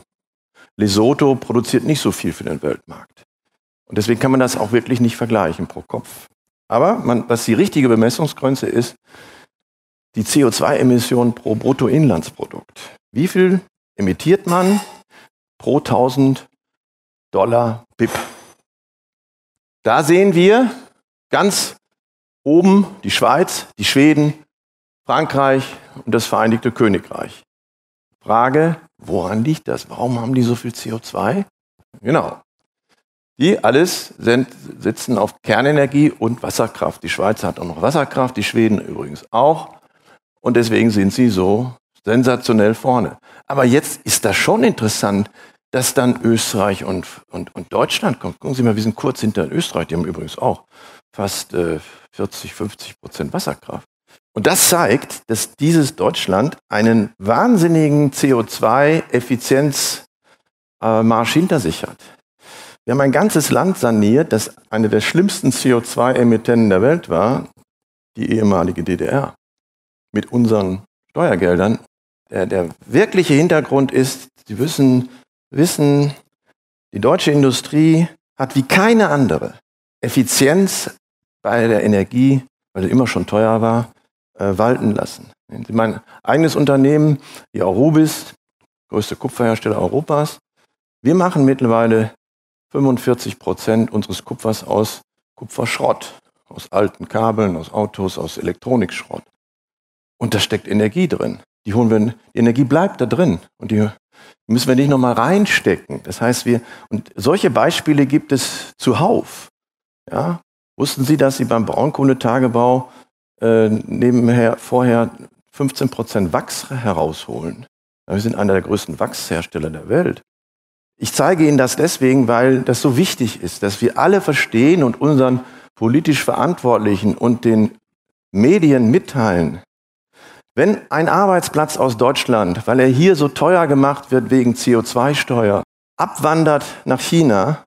Lesotho produziert nicht so viel für den Weltmarkt. Und deswegen kann man das auch wirklich nicht vergleichen pro Kopf. Aber man, was die richtige Bemessungsgrenze ist, die CO2-Emission pro Bruttoinlandsprodukt. Wie viel emittiert man pro 1000 Dollar BIP? Da sehen wir ganz oben die Schweiz, die Schweden, Frankreich und das Vereinigte Königreich. Frage, woran liegt das? Warum haben die so viel CO2? Genau. Die alles sind, sitzen auf Kernenergie und Wasserkraft. Die Schweiz hat auch noch Wasserkraft, die Schweden übrigens auch. Und deswegen sind sie so sensationell vorne. Aber jetzt ist das schon interessant, dass dann Österreich und, und, und Deutschland kommt. Gucken Sie mal, wir sind kurz hinter Österreich. Die haben übrigens auch fast äh, 40, 50 Prozent Wasserkraft. Und das zeigt, dass dieses Deutschland einen wahnsinnigen CO2-Effizienzmarsch äh, hinter sich hat. Wir haben ein ganzes Land saniert, das eine der schlimmsten CO2-Emittenten der Welt war, die ehemalige DDR, mit unseren Steuergeldern. Der, der wirkliche Hintergrund ist, Sie wissen, wissen, die deutsche Industrie hat wie keine andere Effizienz bei der Energie, weil sie immer schon teuer war, äh, walten lassen. Mein eigenes Unternehmen, die Aurubis, größte Kupferhersteller Europas, wir machen mittlerweile 45 Prozent unseres Kupfers aus Kupferschrott, aus alten Kabeln, aus Autos, aus Elektronikschrott. Und da steckt Energie drin. Die holen wir, die Energie bleibt da drin und die müssen wir nicht nochmal reinstecken. Das heißt, wir, und solche Beispiele gibt es zuhauf. Ja? Wussten Sie, dass Sie beim Braunkohletagebau äh, nebenher vorher 15 Prozent Wachs herausholen. Wir sind einer der größten Wachshersteller der Welt. Ich zeige Ihnen das deswegen, weil das so wichtig ist, dass wir alle verstehen und unseren politisch Verantwortlichen und den Medien mitteilen, wenn ein Arbeitsplatz aus Deutschland, weil er hier so teuer gemacht wird wegen CO2-Steuer, abwandert nach China,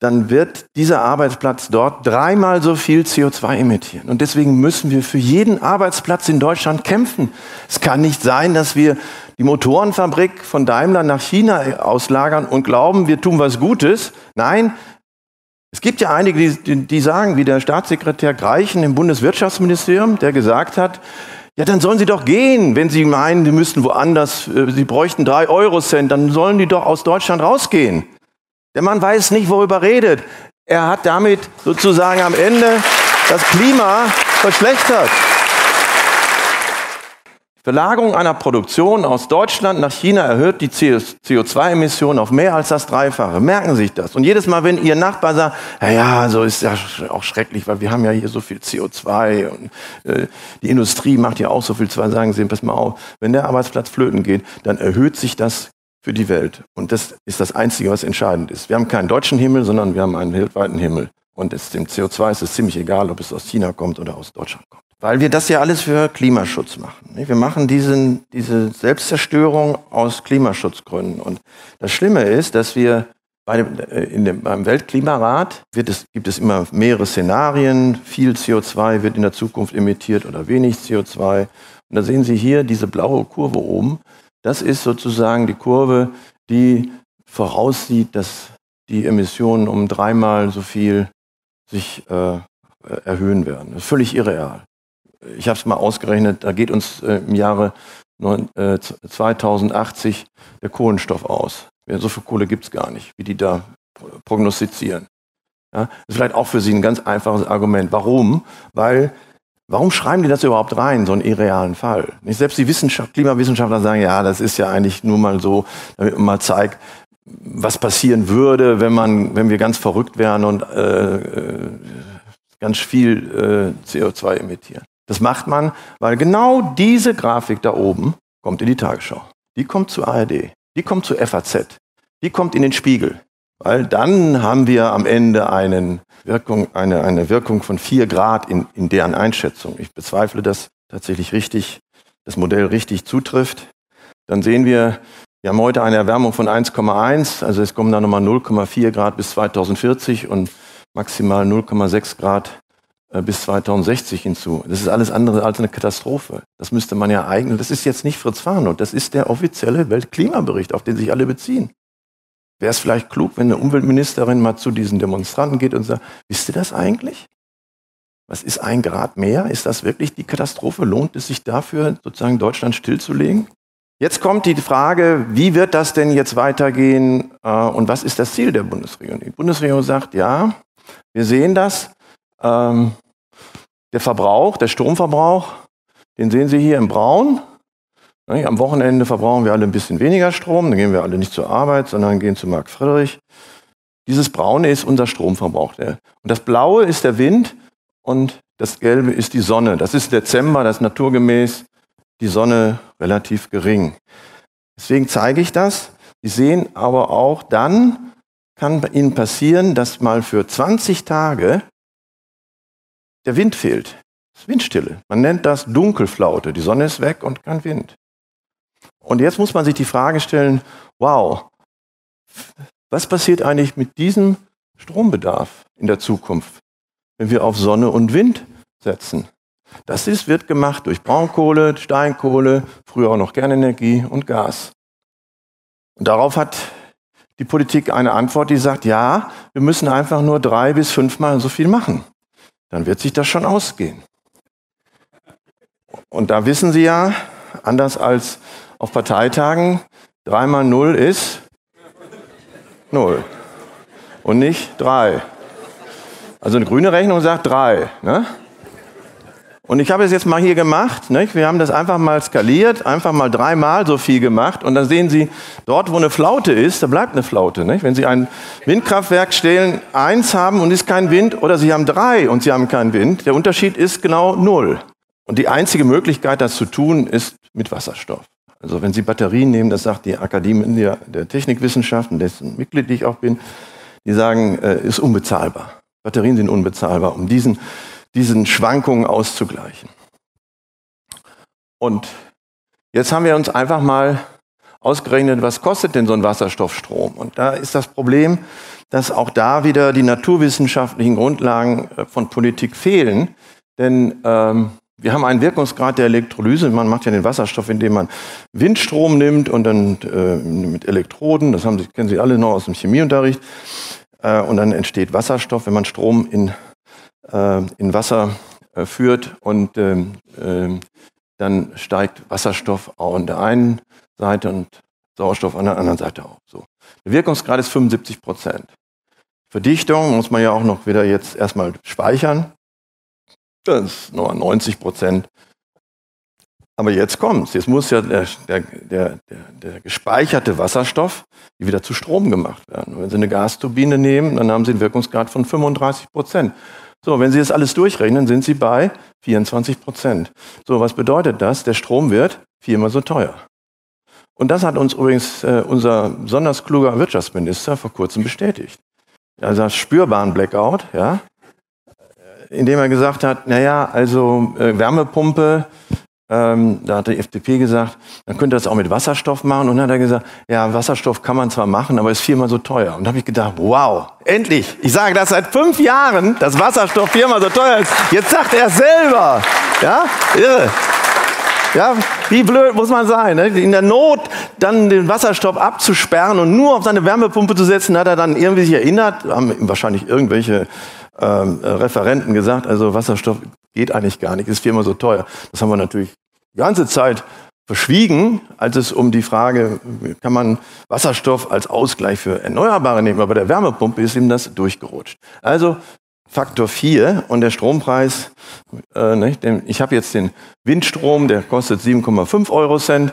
dann wird dieser Arbeitsplatz dort dreimal so viel CO2 emittieren. Und deswegen müssen wir für jeden Arbeitsplatz in Deutschland kämpfen. Es kann nicht sein, dass wir die Motorenfabrik von Daimler nach China auslagern und glauben, wir tun was Gutes. Nein, es gibt ja einige, die, die sagen, wie der Staatssekretär Greichen im Bundeswirtschaftsministerium, der gesagt hat, ja, dann sollen sie doch gehen, wenn sie meinen, sie müssten woanders, äh, sie bräuchten drei Eurocent, dann sollen die doch aus Deutschland rausgehen. Der Mann weiß nicht, worüber er redet. Er hat damit sozusagen am Ende das Klima verschlechtert. Verlagerung einer Produktion aus Deutschland nach China erhöht die CO2-Emissionen auf mehr als das Dreifache. Merken Sie sich das. Und jedes Mal, wenn Ihr Nachbar sagt, ja, ja, so ist ja auch schrecklich, weil wir haben ja hier so viel CO2 und äh, die Industrie macht ja auch so viel CO2, sagen Sie, pass mal auf, wenn der Arbeitsplatz flöten geht, dann erhöht sich das für die Welt. Und das ist das Einzige, was entscheidend ist. Wir haben keinen deutschen Himmel, sondern wir haben einen weltweiten Himmel. Und es, dem CO2 ist es ziemlich egal, ob es aus China kommt oder aus Deutschland kommt. Weil wir das ja alles für Klimaschutz machen. Wir machen diesen, diese Selbstzerstörung aus Klimaschutzgründen. Und das Schlimme ist, dass wir bei äh, in dem, beim Weltklimarat es, gibt es immer mehrere Szenarien. Viel CO2 wird in der Zukunft emittiert oder wenig CO2. Und da sehen Sie hier diese blaue Kurve oben. Das ist sozusagen die Kurve, die voraussieht, dass die Emissionen um dreimal so viel sich äh, erhöhen werden. Das ist völlig irreal. Ich habe es mal ausgerechnet, da geht uns äh, im Jahre 9, äh, 2080 der Kohlenstoff aus. So viel Kohle gibt es gar nicht, wie die da prognostizieren. Ja, das ist vielleicht auch für Sie ein ganz einfaches Argument. Warum? Weil Warum schreiben die das überhaupt rein, so einen irrealen Fall? Nicht selbst die Wissenschaft, Klimawissenschaftler sagen, ja, das ist ja eigentlich nur mal so, damit man mal zeigt, was passieren würde, wenn man, wenn wir ganz verrückt wären und äh, äh ganz viel äh, CO2 emittieren. Das macht man, weil genau diese Grafik da oben kommt in die Tagesschau. Die kommt zu ARD. Die kommt zu FAZ. Die kommt in den Spiegel. Weil dann haben wir am Ende einen Wirkung, eine, eine Wirkung von vier Grad in, in deren Einschätzung. Ich bezweifle, dass tatsächlich richtig, das Modell richtig zutrifft. Dann sehen wir, wir haben heute eine Erwärmung von 1,1, also es kommen da nochmal 0,4 Grad bis 2040 und maximal 0,6 Grad äh, bis 2060 hinzu. Das ist alles andere als eine Katastrophe. Das müsste man ja eigentlich, das ist jetzt nicht Fritz Farnow, das ist der offizielle Weltklimabericht, auf den sich alle beziehen. Wäre es vielleicht klug, wenn eine Umweltministerin mal zu diesen Demonstranten geht und sagt, wisst ihr das eigentlich? Was ist ein Grad mehr? Ist das wirklich die Katastrophe? Lohnt es sich dafür, sozusagen Deutschland stillzulegen? Jetzt kommt die Frage, wie wird das denn jetzt weitergehen äh, und was ist das Ziel der Bundesregierung? Die Bundesregierung sagt, ja, wir sehen das. Ähm, der Verbrauch, der Stromverbrauch, den sehen Sie hier im Braun. Am Wochenende verbrauchen wir alle ein bisschen weniger Strom, dann gehen wir alle nicht zur Arbeit, sondern gehen zu Marc Friedrich. Dieses Braune ist unser Stromverbrauch. Und das Blaue ist der Wind und das Gelbe ist die Sonne. Das ist Dezember, das ist naturgemäß die Sonne relativ gering. Deswegen zeige ich das. Sie sehen aber auch, dann kann Ihnen passieren, dass mal für 20 Tage der Wind fehlt. Es ist Windstille. Man nennt das Dunkelflaute. Die Sonne ist weg und kein Wind. Und jetzt muss man sich die Frage stellen, wow, was passiert eigentlich mit diesem Strombedarf in der Zukunft, wenn wir auf Sonne und Wind setzen? Das ist, wird gemacht durch Braunkohle, Steinkohle, früher auch noch Kernenergie und Gas. Und darauf hat die Politik eine Antwort, die sagt, ja, wir müssen einfach nur drei bis fünfmal so viel machen. Dann wird sich das schon ausgehen. Und da wissen Sie ja, anders als auf Parteitagen, dreimal null ist null. Und nicht drei. Also eine grüne Rechnung sagt drei. Ne? Und ich habe es jetzt mal hier gemacht. Nicht? Wir haben das einfach mal skaliert, einfach mal dreimal so viel gemacht. Und dann sehen Sie, dort, wo eine Flaute ist, da bleibt eine Flaute. Nicht? Wenn Sie ein Windkraftwerk stellen, eins haben und ist kein Wind, oder Sie haben drei und Sie haben keinen Wind, der Unterschied ist genau null. Und die einzige Möglichkeit, das zu tun, ist mit Wasserstoff. Also wenn Sie Batterien nehmen, das sagt die Akademie der, Technikwissenschaften, dessen Mitglied ich auch bin, die sagen, äh, ist unbezahlbar. Batterien sind unbezahlbar, um diesen diesen Schwankungen auszugleichen. Und jetzt haben wir uns einfach mal ausgerechnet, was kostet denn so ein Wasserstoffstrom? Und da ist das Problem, dass auch da wieder die naturwissenschaftlichen Grundlagen äh, von Politik fehlen. Denn ähm, wir haben einen Wirkungsgrad der Elektrolyse. Man macht ja den Wasserstoff, indem man Windstrom nimmt und dann äh, mit Elektroden, das Sie, kennen Sie alle noch aus dem Chemieunterricht, äh, und dann entsteht Wasserstoff, wenn man Strom in äh, in Wasser äh, führt und ähm, ähm, dann steigt Wasserstoff an der einen Seite und Sauerstoff an der anderen Seite auf. So. Der Wirkungsgrad ist 75 Prozent. Verdichtung muss man ja auch noch wieder jetzt erstmal speichern. Das ist nur 90 Prozent. Aber jetzt kommt's. Jetzt muss ja der, der, der, der, gespeicherte Wasserstoff wieder zu Strom gemacht werden. Wenn Sie eine Gasturbine nehmen, dann haben Sie einen Wirkungsgrad von 35 Prozent. So, wenn Sie das alles durchrechnen, sind Sie bei 24 Prozent. So, was bedeutet das? Der Strom wird viermal so teuer. Und das hat uns übrigens äh, unser besonders kluger Wirtschaftsminister vor kurzem bestätigt. Also spürbaren Blackout, ja, indem er gesagt hat, naja, also äh, Wärmepumpe ähm, da hat die FDP gesagt, dann könnte das auch mit Wasserstoff machen. Und dann hat er gesagt, ja, Wasserstoff kann man zwar machen, aber ist viermal so teuer. Und da habe ich gedacht, wow, endlich. Ich sage das seit fünf Jahren, dass Wasserstoff viermal so teuer ist. Jetzt sagt er selber. Ja, irre. Ja, wie blöd muss man sein, ne? in der Not dann den Wasserstoff abzusperren und nur auf seine Wärmepumpe zu setzen, hat er dann irgendwie sich erinnert, haben wahrscheinlich irgendwelche ähm, Referenten gesagt, also Wasserstoff geht eigentlich gar nicht, ist viermal so teuer. Das haben wir natürlich die ganze Zeit verschwiegen, als es um die Frage, kann man Wasserstoff als Ausgleich für Erneuerbare nehmen, aber bei der Wärmepumpe ist ihm das durchgerutscht. Also Faktor 4 und der Strompreis, äh, nicht, ich habe jetzt den Windstrom, der kostet 7,5 Euro Cent.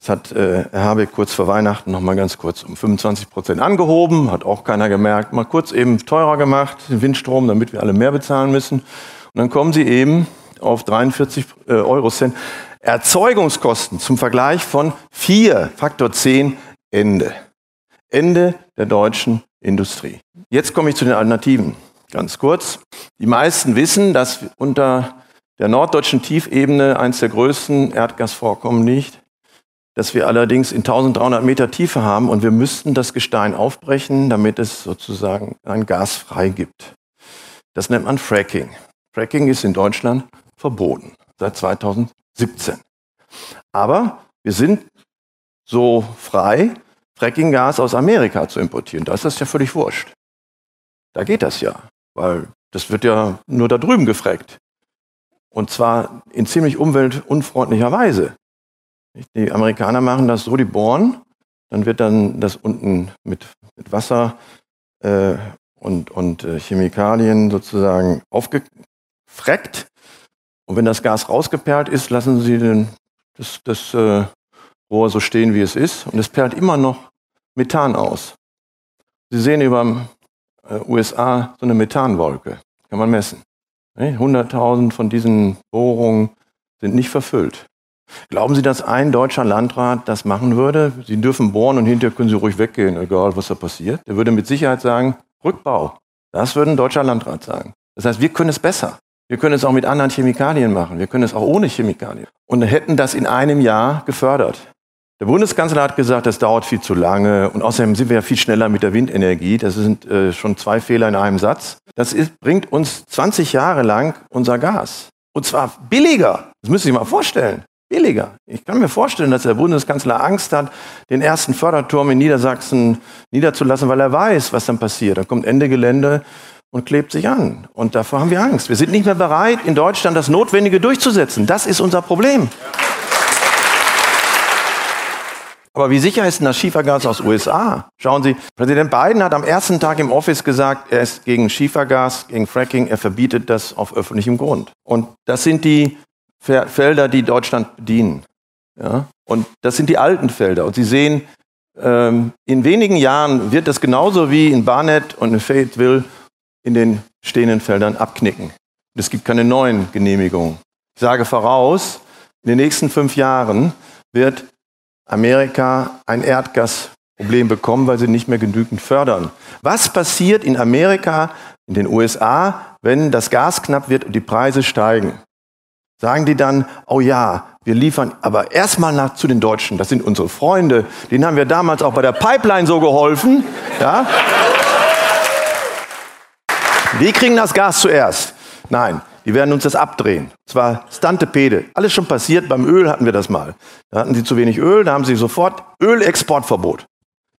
Das hat äh, Herr Habeck kurz vor Weihnachten noch mal ganz kurz um 25 Prozent angehoben, hat auch keiner gemerkt, mal kurz eben teurer gemacht, den Windstrom, damit wir alle mehr bezahlen müssen. Und dann kommen sie eben auf 43 äh, Euro Cent. Erzeugungskosten zum Vergleich von 4, Faktor 10, Ende. Ende der deutschen Industrie. Jetzt komme ich zu den Alternativen. Ganz kurz. Die meisten wissen, dass unter der norddeutschen Tiefebene eines der größten Erdgasvorkommen liegt, dass wir allerdings in 1300 Meter Tiefe haben und wir müssten das Gestein aufbrechen, damit es sozusagen ein Gas frei gibt. Das nennt man Fracking. Fracking ist in Deutschland verboten seit 2017. Aber wir sind so frei, Frackinggas aus Amerika zu importieren. Da ist das ja völlig wurscht. Da geht das ja, weil das wird ja nur da drüben gefrackt. Und zwar in ziemlich umweltunfreundlicher Weise. Die Amerikaner machen das so, die bohren, dann wird dann das unten mit, mit Wasser äh, und, und äh, Chemikalien sozusagen aufgefreckt. Und wenn das Gas rausgeperlt ist, lassen sie den, das, das äh, Rohr so stehen, wie es ist. Und es perlt immer noch Methan aus. Sie sehen über äh, USA so eine Methanwolke. Kann man messen. 100.000 von diesen Bohrungen sind nicht verfüllt. Glauben Sie, dass ein deutscher Landrat das machen würde? Sie dürfen bohren und hinterher können Sie ruhig weggehen, egal was da passiert. Der würde mit Sicherheit sagen, Rückbau. Das würde ein deutscher Landrat sagen. Das heißt, wir können es besser. Wir können es auch mit anderen Chemikalien machen. Wir können es auch ohne Chemikalien. Und hätten das in einem Jahr gefördert. Der Bundeskanzler hat gesagt, das dauert viel zu lange und außerdem sind wir ja viel schneller mit der Windenergie. Das sind äh, schon zwei Fehler in einem Satz. Das ist, bringt uns 20 Jahre lang unser Gas. Und zwar billiger. Das müssen Sie sich mal vorstellen billiger. Ich kann mir vorstellen, dass der Bundeskanzler Angst hat, den ersten Förderturm in Niedersachsen niederzulassen, weil er weiß, was dann passiert. Da kommt Ende Gelände und klebt sich an. Und davor haben wir Angst. Wir sind nicht mehr bereit, in Deutschland das Notwendige durchzusetzen. Das ist unser Problem. Aber wie sicher ist denn das Schiefergas aus USA? Schauen Sie, Präsident Biden hat am ersten Tag im Office gesagt, er ist gegen Schiefergas, gegen Fracking, er verbietet das auf öffentlichem Grund. Und das sind die Felder, die Deutschland bedienen. Ja? Und das sind die alten Felder. Und Sie sehen, ähm, in wenigen Jahren wird das genauso wie in Barnett und in Fayetteville in den stehenden Feldern abknicken. Und es gibt keine neuen Genehmigungen. Ich sage voraus, in den nächsten fünf Jahren wird Amerika ein Erdgasproblem bekommen, weil sie nicht mehr genügend fördern. Was passiert in Amerika, in den USA, wenn das Gas knapp wird und die Preise steigen? Sagen die dann, oh ja, wir liefern aber erstmal nach zu den Deutschen, das sind unsere Freunde, denen haben wir damals auch bei der Pipeline so geholfen. Ja? Die kriegen das Gas zuerst. Nein, die werden uns das abdrehen. Zwar Stantepede. Alles schon passiert, beim Öl hatten wir das mal. Da hatten sie zu wenig Öl, da haben sie sofort Ölexportverbot.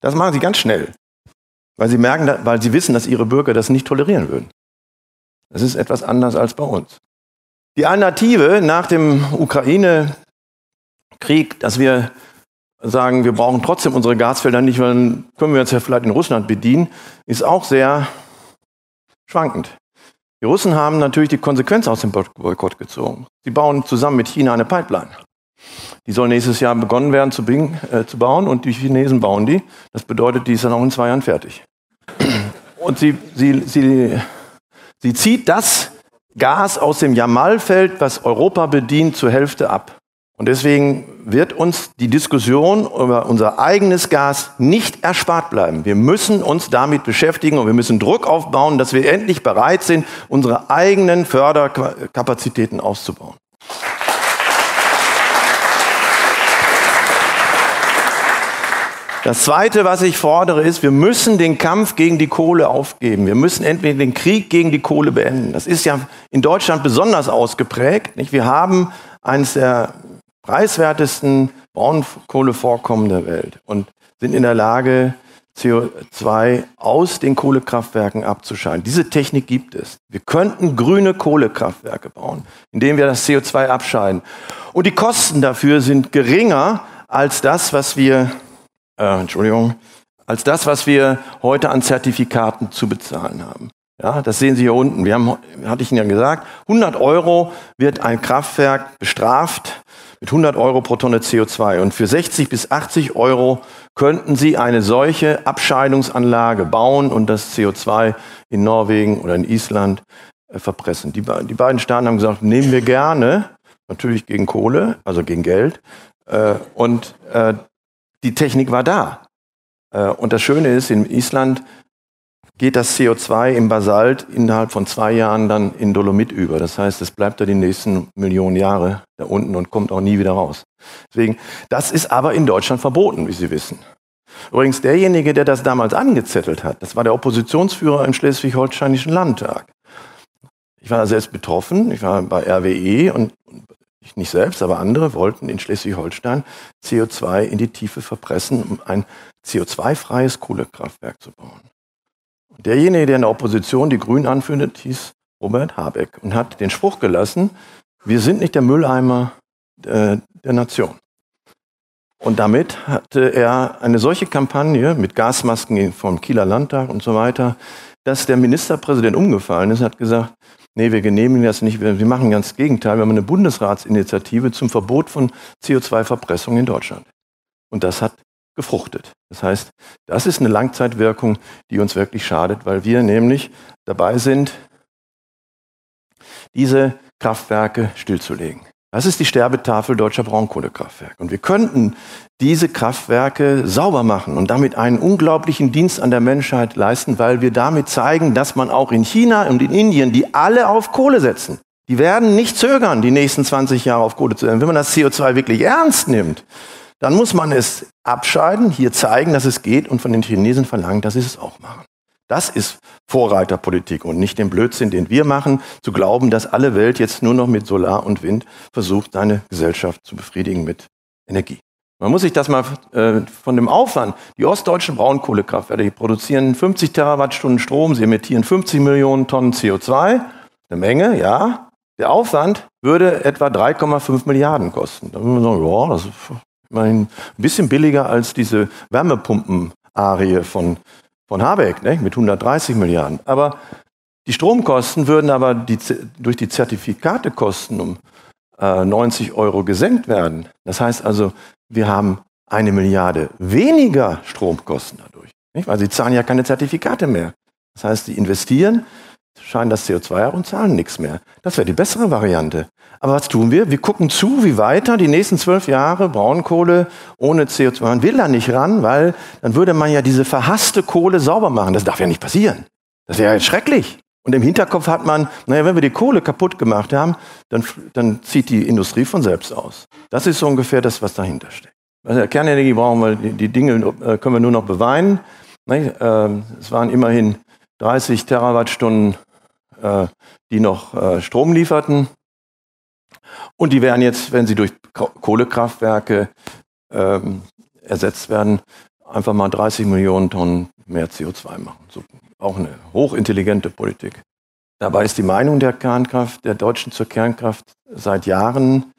Das machen sie ganz schnell. Weil sie merken, weil sie wissen, dass ihre Bürger das nicht tolerieren würden. Das ist etwas anders als bei uns. Die Alternative nach dem Ukraine-Krieg, dass wir sagen, wir brauchen trotzdem unsere Gasfelder nicht, weil dann können wir uns ja vielleicht in Russland bedienen, ist auch sehr schwankend. Die Russen haben natürlich die Konsequenz aus dem Boykott gezogen. Sie bauen zusammen mit China eine Pipeline. Die soll nächstes Jahr begonnen werden zu, äh, zu bauen und die Chinesen bauen die. Das bedeutet, die ist dann auch in zwei Jahren fertig. Und sie, sie, sie, sie zieht das Gas aus dem Jamalfeld, was Europa bedient, zur Hälfte ab. Und deswegen wird uns die Diskussion über unser eigenes Gas nicht erspart bleiben. Wir müssen uns damit beschäftigen und wir müssen Druck aufbauen, dass wir endlich bereit sind, unsere eigenen Förderkapazitäten auszubauen. Das Zweite, was ich fordere, ist, wir müssen den Kampf gegen die Kohle aufgeben. Wir müssen endlich den Krieg gegen die Kohle beenden. Das ist ja in Deutschland besonders ausgeprägt. Nicht? Wir haben eines der preiswertesten Braunkohlevorkommen der Welt und sind in der Lage, CO2 aus den Kohlekraftwerken abzuscheiden. Diese Technik gibt es. Wir könnten grüne Kohlekraftwerke bauen, indem wir das CO2 abscheiden. Und die Kosten dafür sind geringer als das, was wir äh, Entschuldigung, als das, was wir heute an Zertifikaten zu bezahlen haben. Ja, das sehen Sie hier unten. Wir haben, hatte ich Ihnen ja gesagt, 100 Euro wird ein Kraftwerk bestraft mit 100 Euro pro Tonne CO2. Und für 60 bis 80 Euro könnten Sie eine solche Abscheidungsanlage bauen und das CO2 in Norwegen oder in Island äh, verpressen. Die, die beiden Staaten haben gesagt, nehmen wir gerne. natürlich gegen Kohle, also gegen Geld. Äh, und äh, die Technik war da. Äh, und das Schöne ist, in Island geht das CO2 im Basalt innerhalb von zwei Jahren dann in Dolomit über. Das heißt, es bleibt da die nächsten Millionen Jahre da unten und kommt auch nie wieder raus. Deswegen, das ist aber in Deutschland verboten, wie Sie wissen. Übrigens, derjenige, der das damals angezettelt hat, das war der Oppositionsführer im Schleswig-Holsteinischen Landtag. Ich war selbst betroffen, ich war bei RWE und nicht selbst, aber andere wollten in Schleswig-Holstein CO2 in die Tiefe verpressen, um ein CO2-freies Kohlekraftwerk zu bauen. Und derjenige, der in der Opposition die Grünen anführt, hieß Robert Habeck und hat den Spruch gelassen, wir sind nicht der Mülleimer der, der Nation. Und damit hatte er eine solche Kampagne mit Gasmasken vom Kieler Landtag und so weiter, dass der Ministerpräsident umgefallen ist, hat gesagt, nee, wir genehmigen das nicht, wir, machen ganz das Gegenteil, wir haben eine Bundesratsinitiative zum Verbot von CO2-Verpressung in Deutschland. Und das hat gefruchtet. Das heißt, das ist eine Langzeitwirkung, die uns wirklich schadet, weil wir nämlich dabei sind, diese Kraftwerke stillzulegen. Das ist die Sterbetafel deutscher Braunkohlekraftwerke. Und wir könnten diese Kraftwerke sauber machen und damit einen unglaublichen Dienst an der Menschheit leisten, weil wir damit zeigen, dass man auch in China und in Indien, die alle auf Kohle setzen, die werden nicht zögern, die nächsten 20 Jahre auf Kohle zu setzen. Wenn man das CO2 wirklich ernst nimmt, dann muss man es abscheiden, hier zeigen, dass es geht und von den Chinesen verlangen, dass sie es auch machen. Das ist Vorreiterpolitik und nicht den Blödsinn, den wir machen, zu glauben, dass alle Welt jetzt nur noch mit Solar und Wind versucht, seine Gesellschaft zu befriedigen mit Energie. Man muss sich das mal äh, von dem Aufwand, die ostdeutschen Braunkohlekraftwerke, die produzieren 50 Terawattstunden Strom, sie emittieren 50 Millionen Tonnen CO2, eine Menge, ja. Der Aufwand würde etwa 3,5 Milliarden kosten. Da würde man sagen, ja, das ist immerhin ein bisschen billiger als diese Wärmepumpen-Arie von von Habeck ne, mit 130 Milliarden. Aber die Stromkosten würden aber die, durch die Zertifikatekosten um äh, 90 Euro gesenkt werden. Das heißt also, wir haben eine Milliarde weniger Stromkosten dadurch. Nicht? Weil sie zahlen ja keine Zertifikate mehr. Das heißt, sie investieren, scheinen das CO2 ab und zahlen nichts mehr. Das wäre die bessere Variante. Aber was tun wir? Wir gucken zu, wie weiter die nächsten zwölf Jahre Braunkohle ohne CO2. Man will da nicht ran, weil dann würde man ja diese verhasste Kohle sauber machen. Das darf ja nicht passieren. Das wäre ja schrecklich. Und im Hinterkopf hat man, naja, wenn wir die Kohle kaputt gemacht haben, dann, dann zieht die Industrie von selbst aus. Das ist so ungefähr das, was dahinter steckt. Also Kernenergie brauchen wir, die, Dinge äh, können wir nur noch beweinen. Ähm, es waren immerhin 30 Terawattstunden, äh, die noch äh, Strom lieferten. Und die werden jetzt, wenn sie durch Kohlekraftwerke ähm, ersetzt werden, einfach mal 30 Millionen Tonnen mehr CO2 machen. So, auch eine hochintelligente Politik. Dabei ist die Meinung der Kernkraft, der Deutschen zur Kernkraft seit Jahren,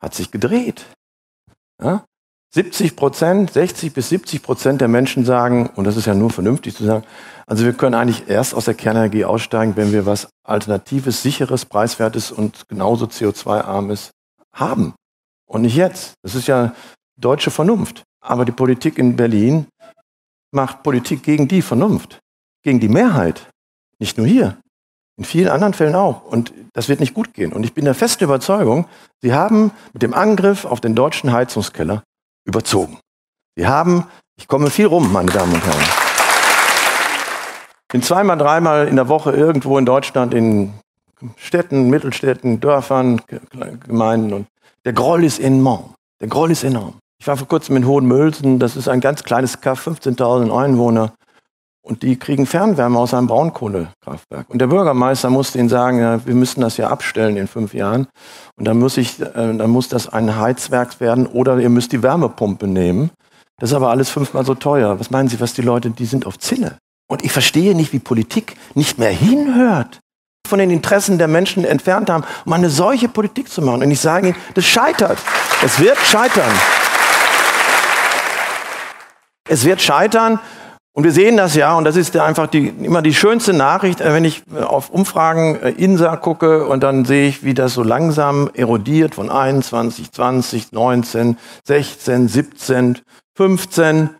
hat sich gedreht. Ja? 70 Prozent, 60 bis 70 Prozent der Menschen sagen, und das ist ja nur vernünftig zu sagen, also wir können eigentlich erst aus der Kernenergie aussteigen, wenn wir was Alternatives, sicheres, preiswertes und genauso CO2-armes haben. Und nicht jetzt. Das ist ja deutsche Vernunft. Aber die Politik in Berlin macht Politik gegen die Vernunft, gegen die Mehrheit. Nicht nur hier, in vielen anderen Fällen auch. Und das wird nicht gut gehen. Und ich bin der festen Überzeugung, Sie haben mit dem Angriff auf den deutschen Heizungskeller überzogen. Sie haben, ich komme viel rum, meine Damen und Herren bin zweimal, dreimal in der Woche irgendwo in Deutschland in Städten, Mittelstädten, Dörfern, Gemeinden und der Groll ist enorm. Der Groll ist enorm. Ich war vor kurzem in Hohenmölsen, das ist ein ganz kleines Kaff, 15.000 Einwohner. Und die kriegen Fernwärme aus einem Braunkohlekraftwerk. Und der Bürgermeister musste ihnen sagen, ja, wir müssen das ja abstellen in fünf Jahren. Und dann muss, ich, äh, dann muss das ein Heizwerk werden oder ihr müsst die Wärmepumpe nehmen. Das ist aber alles fünfmal so teuer. Was meinen Sie, was die Leute, die sind auf Zinne. Und ich verstehe nicht, wie Politik nicht mehr hinhört, von den Interessen der Menschen entfernt haben, um eine solche Politik zu machen. Und ich sage Ihnen, das scheitert. Es wird scheitern. Es wird scheitern. Und wir sehen das ja, und das ist einfach die, immer die schönste Nachricht, äh, wenn ich auf Umfragen äh, INSA gucke und dann sehe ich, wie das so langsam erodiert von 21, 20, 19, 16, 17, 15.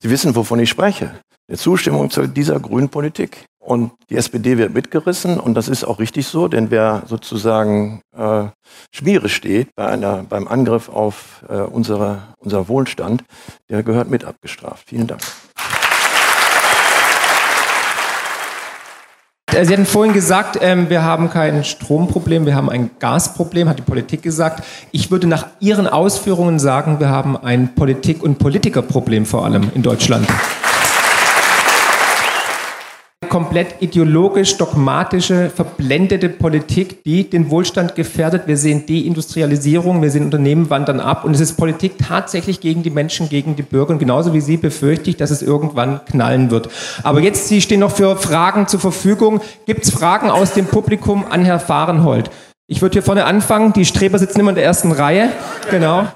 Sie wissen, wovon ich spreche der Zustimmung zu dieser grünen Politik. und die SPD wird mitgerissen und das ist auch richtig so, denn wer sozusagen äh, Schmiere steht bei einer, beim Angriff auf äh, unsere, unser Wohlstand, der gehört mit abgestraft. Vielen Dank. Sie hatten vorhin gesagt, ähm, wir haben kein Stromproblem, wir haben ein Gasproblem, hat die Politik gesagt. Ich würde nach Ihren Ausführungen sagen, wir haben ein Politik- und Politikerproblem vor allem in Deutschland komplett ideologisch, dogmatische, verblendete Politik, die den Wohlstand gefährdet. Wir sehen Deindustrialisierung, wir sehen Unternehmen wandern ab und es ist Politik tatsächlich gegen die Menschen, gegen die Bürger. Und genauso wie Sie befürchte ich, dass es irgendwann knallen wird. Aber jetzt, Sie stehen noch für Fragen zur Verfügung. Gibt es Fragen aus dem Publikum an Herr Fahrenhold? Ich würde hier vorne anfangen. Die Streber sitzen immer in der ersten Reihe. Genau.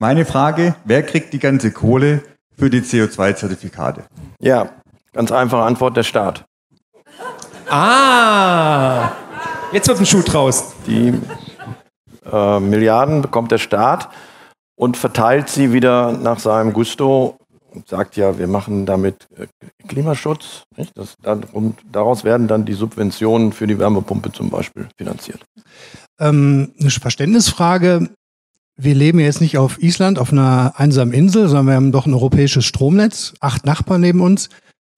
Meine Frage, wer kriegt die ganze Kohle für die CO2-Zertifikate? Ja, Ganz einfache Antwort, der Staat. Ah, jetzt wird ein Schuh draus. Die äh, Milliarden bekommt der Staat und verteilt sie wieder nach seinem Gusto und sagt ja, wir machen damit äh, Klimaschutz. Das, darum, daraus werden dann die Subventionen für die Wärmepumpe zum Beispiel finanziert. Ähm, eine Verständnisfrage. Wir leben jetzt nicht auf Island, auf einer einsamen Insel, sondern wir haben doch ein europäisches Stromnetz, acht Nachbarn neben uns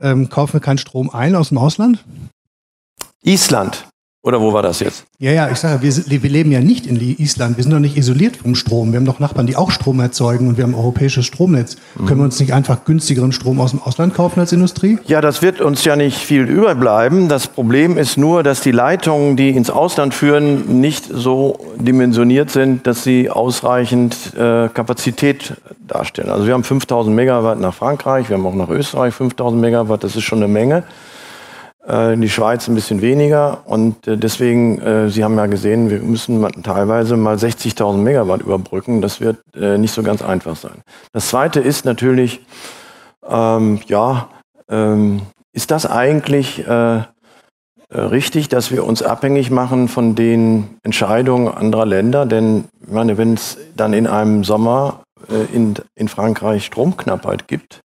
ähm, kaufen wir keinen Strom ein aus dem Ausland? Island. Oder wo war das jetzt? Ja, ja, ich sage, wir, wir leben ja nicht in Island. Wir sind doch nicht isoliert vom Strom. Wir haben doch Nachbarn, die auch Strom erzeugen und wir haben ein europäisches Stromnetz. Mhm. Können wir uns nicht einfach günstigeren Strom aus dem Ausland kaufen als Industrie? Ja, das wird uns ja nicht viel überbleiben. Das Problem ist nur, dass die Leitungen, die ins Ausland führen, nicht so dimensioniert sind, dass sie ausreichend äh, Kapazität darstellen. Also wir haben 5000 Megawatt nach Frankreich, wir haben auch nach Österreich 5000 Megawatt. Das ist schon eine Menge in die Schweiz ein bisschen weniger. Und äh, deswegen, äh, Sie haben ja gesehen, wir müssen teilweise mal 60.000 Megawatt überbrücken. Das wird nicht so ganz einfach sein. Das Zweite ist natürlich, ähm, ja, ähm, ist das eigentlich äh, richtig, dass wir uns abhängig machen von den Entscheidungen anderer Länder? Denn ich meine, wenn es dann in einem Sommer äh, in, in Frankreich Stromknappheit gibt,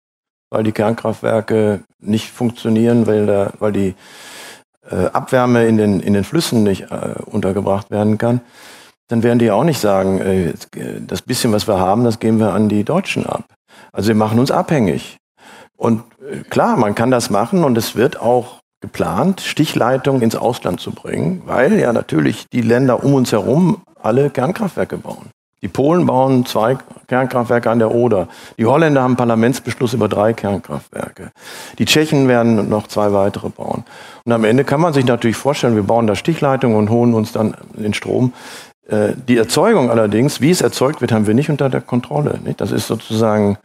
weil die Kernkraftwerke nicht funktionieren, weil, da, weil die äh, Abwärme in den, in den Flüssen nicht äh, untergebracht werden kann, dann werden die auch nicht sagen, äh, das bisschen, was wir haben, das geben wir an die Deutschen ab. Also wir machen uns abhängig. Und äh, klar, man kann das machen und es wird auch geplant, Stichleitungen ins Ausland zu bringen, weil ja natürlich die Länder um uns herum alle Kernkraftwerke bauen. Die Polen bauen zwei Kernkraftwerke an der Oder. Die Holländer haben Parlamentsbeschluss über drei Kernkraftwerke. Die Tschechen werden noch zwei weitere bauen. Und am Ende kann man sich natürlich vorstellen, wir bauen da Stichleitungen und holen uns dann den Strom. Äh, die Erzeugung allerdings, wie es erzeugt wird, haben wir nicht unter der Kontrolle. Das ist sozusagen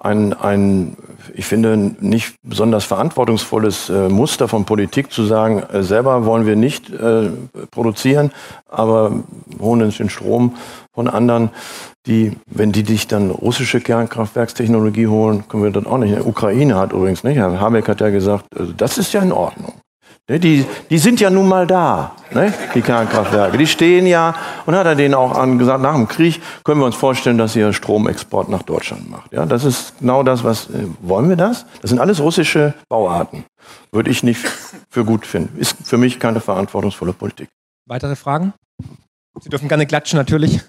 ein, ein, ich finde, nicht besonders verantwortungsvolles äh, Muster von Politik zu sagen, äh, selber wollen wir nicht äh, produzieren, aber holen uns den Strom von anderen, die, wenn die dich dann russische Kernkraftwerkstechnologie holen, können wir dann auch nicht. Die Ukraine hat übrigens nicht. Herr Habeck hat ja gesagt, also das ist ja in Ordnung. Ne, die, die sind ja nun mal da, ne, die Kernkraftwerke. Die stehen ja, und hat er denen auch angesagt, nach dem Krieg können wir uns vorstellen, dass ihr Stromexport nach Deutschland macht. Ja, das ist genau das, was, äh, wollen wir das? Das sind alles russische Bauarten. Würde ich nicht für gut finden. Ist für mich keine verantwortungsvolle Politik. Weitere Fragen? Sie dürfen gerne klatschen, natürlich.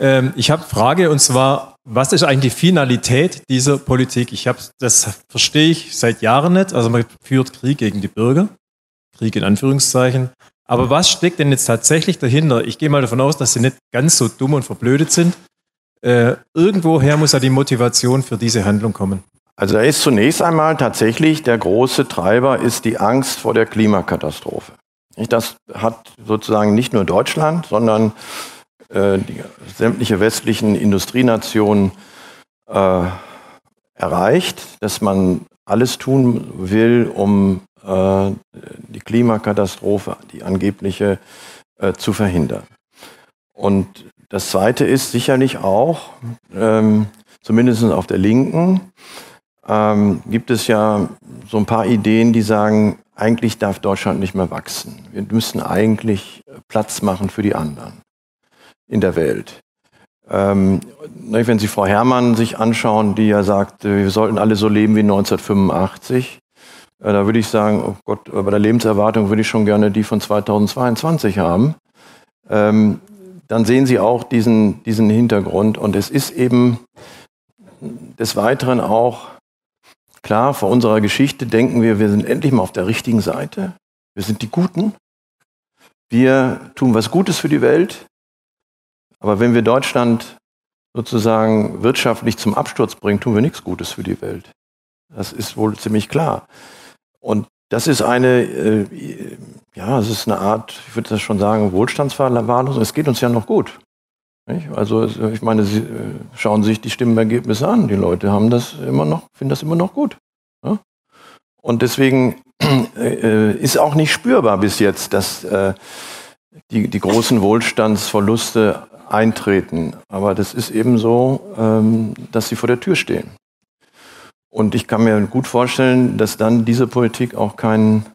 Ähm, ich habe Frage und zwar, was ist eigentlich die Finalität dieser Politik? Ich habe das verstehe ich seit Jahren nicht. Also man führt Krieg gegen die Bürger, Krieg in Anführungszeichen. Aber was steckt denn jetzt tatsächlich dahinter? Ich gehe mal davon aus, dass sie nicht ganz so dumm und verblödet sind. Äh, irgendwoher muss ja die Motivation für diese Handlung kommen. Also da ist zunächst einmal tatsächlich der große Treiber ist die Angst vor der Klimakatastrophe. Das hat sozusagen nicht nur Deutschland, sondern äh, die sämtliche westlichen Industrienationen äh, erreicht, dass man alles tun will, um äh, die Klimakatastrophe, die angebliche, äh, zu verhindern. Und das Zweite ist sicherlich auch, ähm, zumindest auf der Linken, ähm, gibt es ja so ein paar Ideen, die sagen, eigentlich darf Deutschland nicht mehr wachsen. Wir müssen eigentlich Platz machen für die anderen in der Welt. Ähm, ne, wenn Sie Frau Herrmann sich anschauen, die ja sagt, äh, wir sollten alle so leben wie 1985, äh, da würde ich sagen, oh Gott, bei der Lebenserwartung würde ich schon gerne die von 2022 haben. Ähm, dann sehen Sie auch diesen, diesen Hintergrund. Und es ist eben des Weiteren auch klar, vor unserer Geschichte denken wir, wir sind endlich mal auf der richtigen Seite. Wir sind die Guten. Wir tun was Gutes für die Welt. Aber wenn wir Deutschland sozusagen wirtschaftlich zum Absturz bringen, tun wir nichts Gutes für die Welt. Das ist wohl ziemlich klar. Und das ist eine, äh, ja, es ist eine Art, ich würde das schon sagen, Wohlstandsverwahrlosung. Es geht uns ja noch gut. Nicht? Also ich meine, Sie äh, schauen sich die Stimmenergebnisse an. Die Leute haben das immer noch, finden das immer noch gut. Ja? Und deswegen äh, ist auch nicht spürbar bis jetzt, dass äh, die, die großen Wohlstandsverluste eintreten. Aber das ist eben so, ähm, dass sie vor der Tür stehen. Und ich kann mir gut vorstellen, dass dann diese Politik auch keinen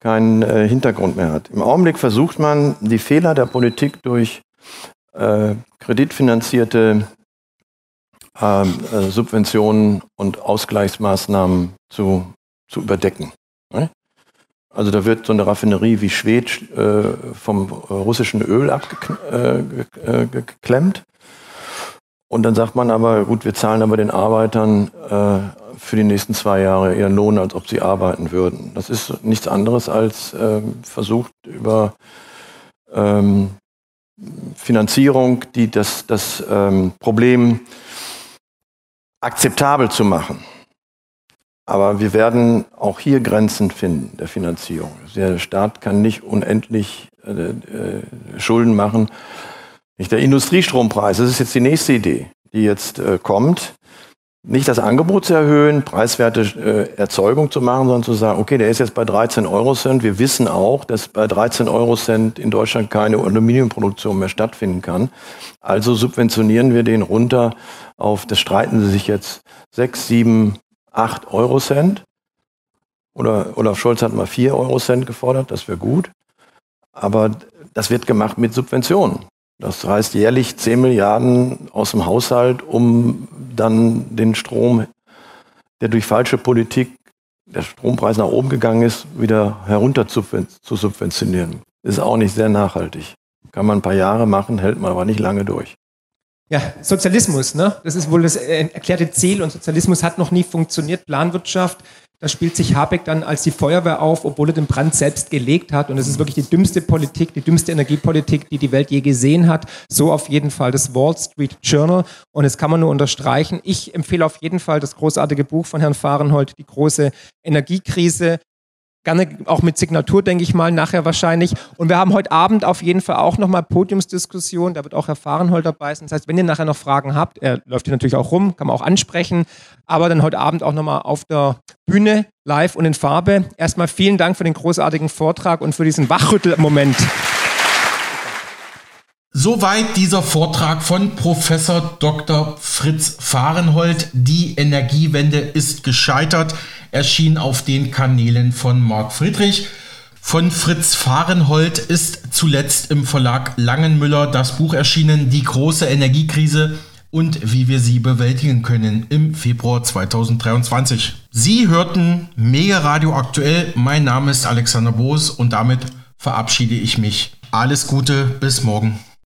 keinen äh, Hintergrund mehr hat. Im Augenblick versucht man, die Fehler der Politik durch äh, kreditfinanzierte ähm, äh, Subventionen und Ausgleichsmaßnahmen zu, zu überdecken. Also da wird so eine Raffinerie wie Schwed äh, vom russischen Öl abgeklemmt. Äh, und dann sagt man aber, gut, wir zahlen aber den Arbeitern äh, für die nächsten zwei Jahre ihren Lohn, als ob sie arbeiten würden. Das ist nichts anderes als äh, versucht über ähm, Finanzierung, die das, das ähm, Problem akzeptabel zu machen. Aber wir werden auch hier Grenzen finden der Finanzierung. Der Staat kann nicht unendlich äh, äh, Schulden machen. Nicht der Industriestrompreis, das ist jetzt die nächste Idee, die jetzt äh, kommt nicht das Angebot zu erhöhen, preiswerte äh, Erzeugung zu machen, sondern zu sagen, okay, der ist jetzt bei 13 Euro Cent. Wir wissen auch, dass bei 13 Euro Cent in Deutschland keine Aluminiumproduktion mehr stattfinden kann. Also subventionieren wir den runter auf, das streiten sie sich jetzt, 6, 7, 8 Euro Cent. Oder Olaf Scholz hat mal 4 Euro Cent gefordert, das wäre gut. Aber das wird gemacht mit Subventionen. Das heißt jährlich 10 Milliarden aus dem Haushalt, um dann den Strom, der durch falsche Politik der Strompreis nach oben gegangen ist, wieder herunter zu, subventionieren. Ist auch nicht sehr nachhaltig. Kann man ein paar Jahre machen, hält man aber nicht lange durch. Ja, Sozialismus, ne? Das ist wohl das äh, erklärte Ziel und Sozialismus hat noch nie funktioniert. Planwirtschaft da spielt sich Habeck dann als die Feuerwehr auf, obwohl er den Brand selbst gelegt hat. Und es ist wirklich die dümmste Politik, die dümmste Energiepolitik, die die Welt je gesehen hat. So auf jeden Fall das Wall Street Journal. Und das kann man nur unterstreichen. Ich empfehle auf jeden Fall das großartige Buch von Herrn Fahrenhold, die große Energiekrise. Gerne auch mit Signatur, denke ich mal, nachher wahrscheinlich. Und wir haben heute Abend auf jeden Fall auch nochmal Podiumsdiskussion. Da wird auch Herr Fahrenhold dabei sein. Das heißt, wenn ihr nachher noch Fragen habt, er läuft hier natürlich auch rum, kann man auch ansprechen. Aber dann heute Abend auch nochmal auf der Bühne, live und in Farbe. Erstmal vielen Dank für den großartigen Vortrag und für diesen Wachrüttelmoment. Soweit dieser Vortrag von Professor Dr. Fritz Fahrenhold. Die Energiewende ist gescheitert erschien auf den Kanälen von Marc Friedrich. Von Fritz Fahrenhold ist zuletzt im Verlag Langenmüller das Buch erschienen, Die große Energiekrise und wie wir sie bewältigen können im Februar 2023. Sie hörten Mega Radio aktuell. Mein Name ist Alexander Boos und damit verabschiede ich mich. Alles Gute, bis morgen.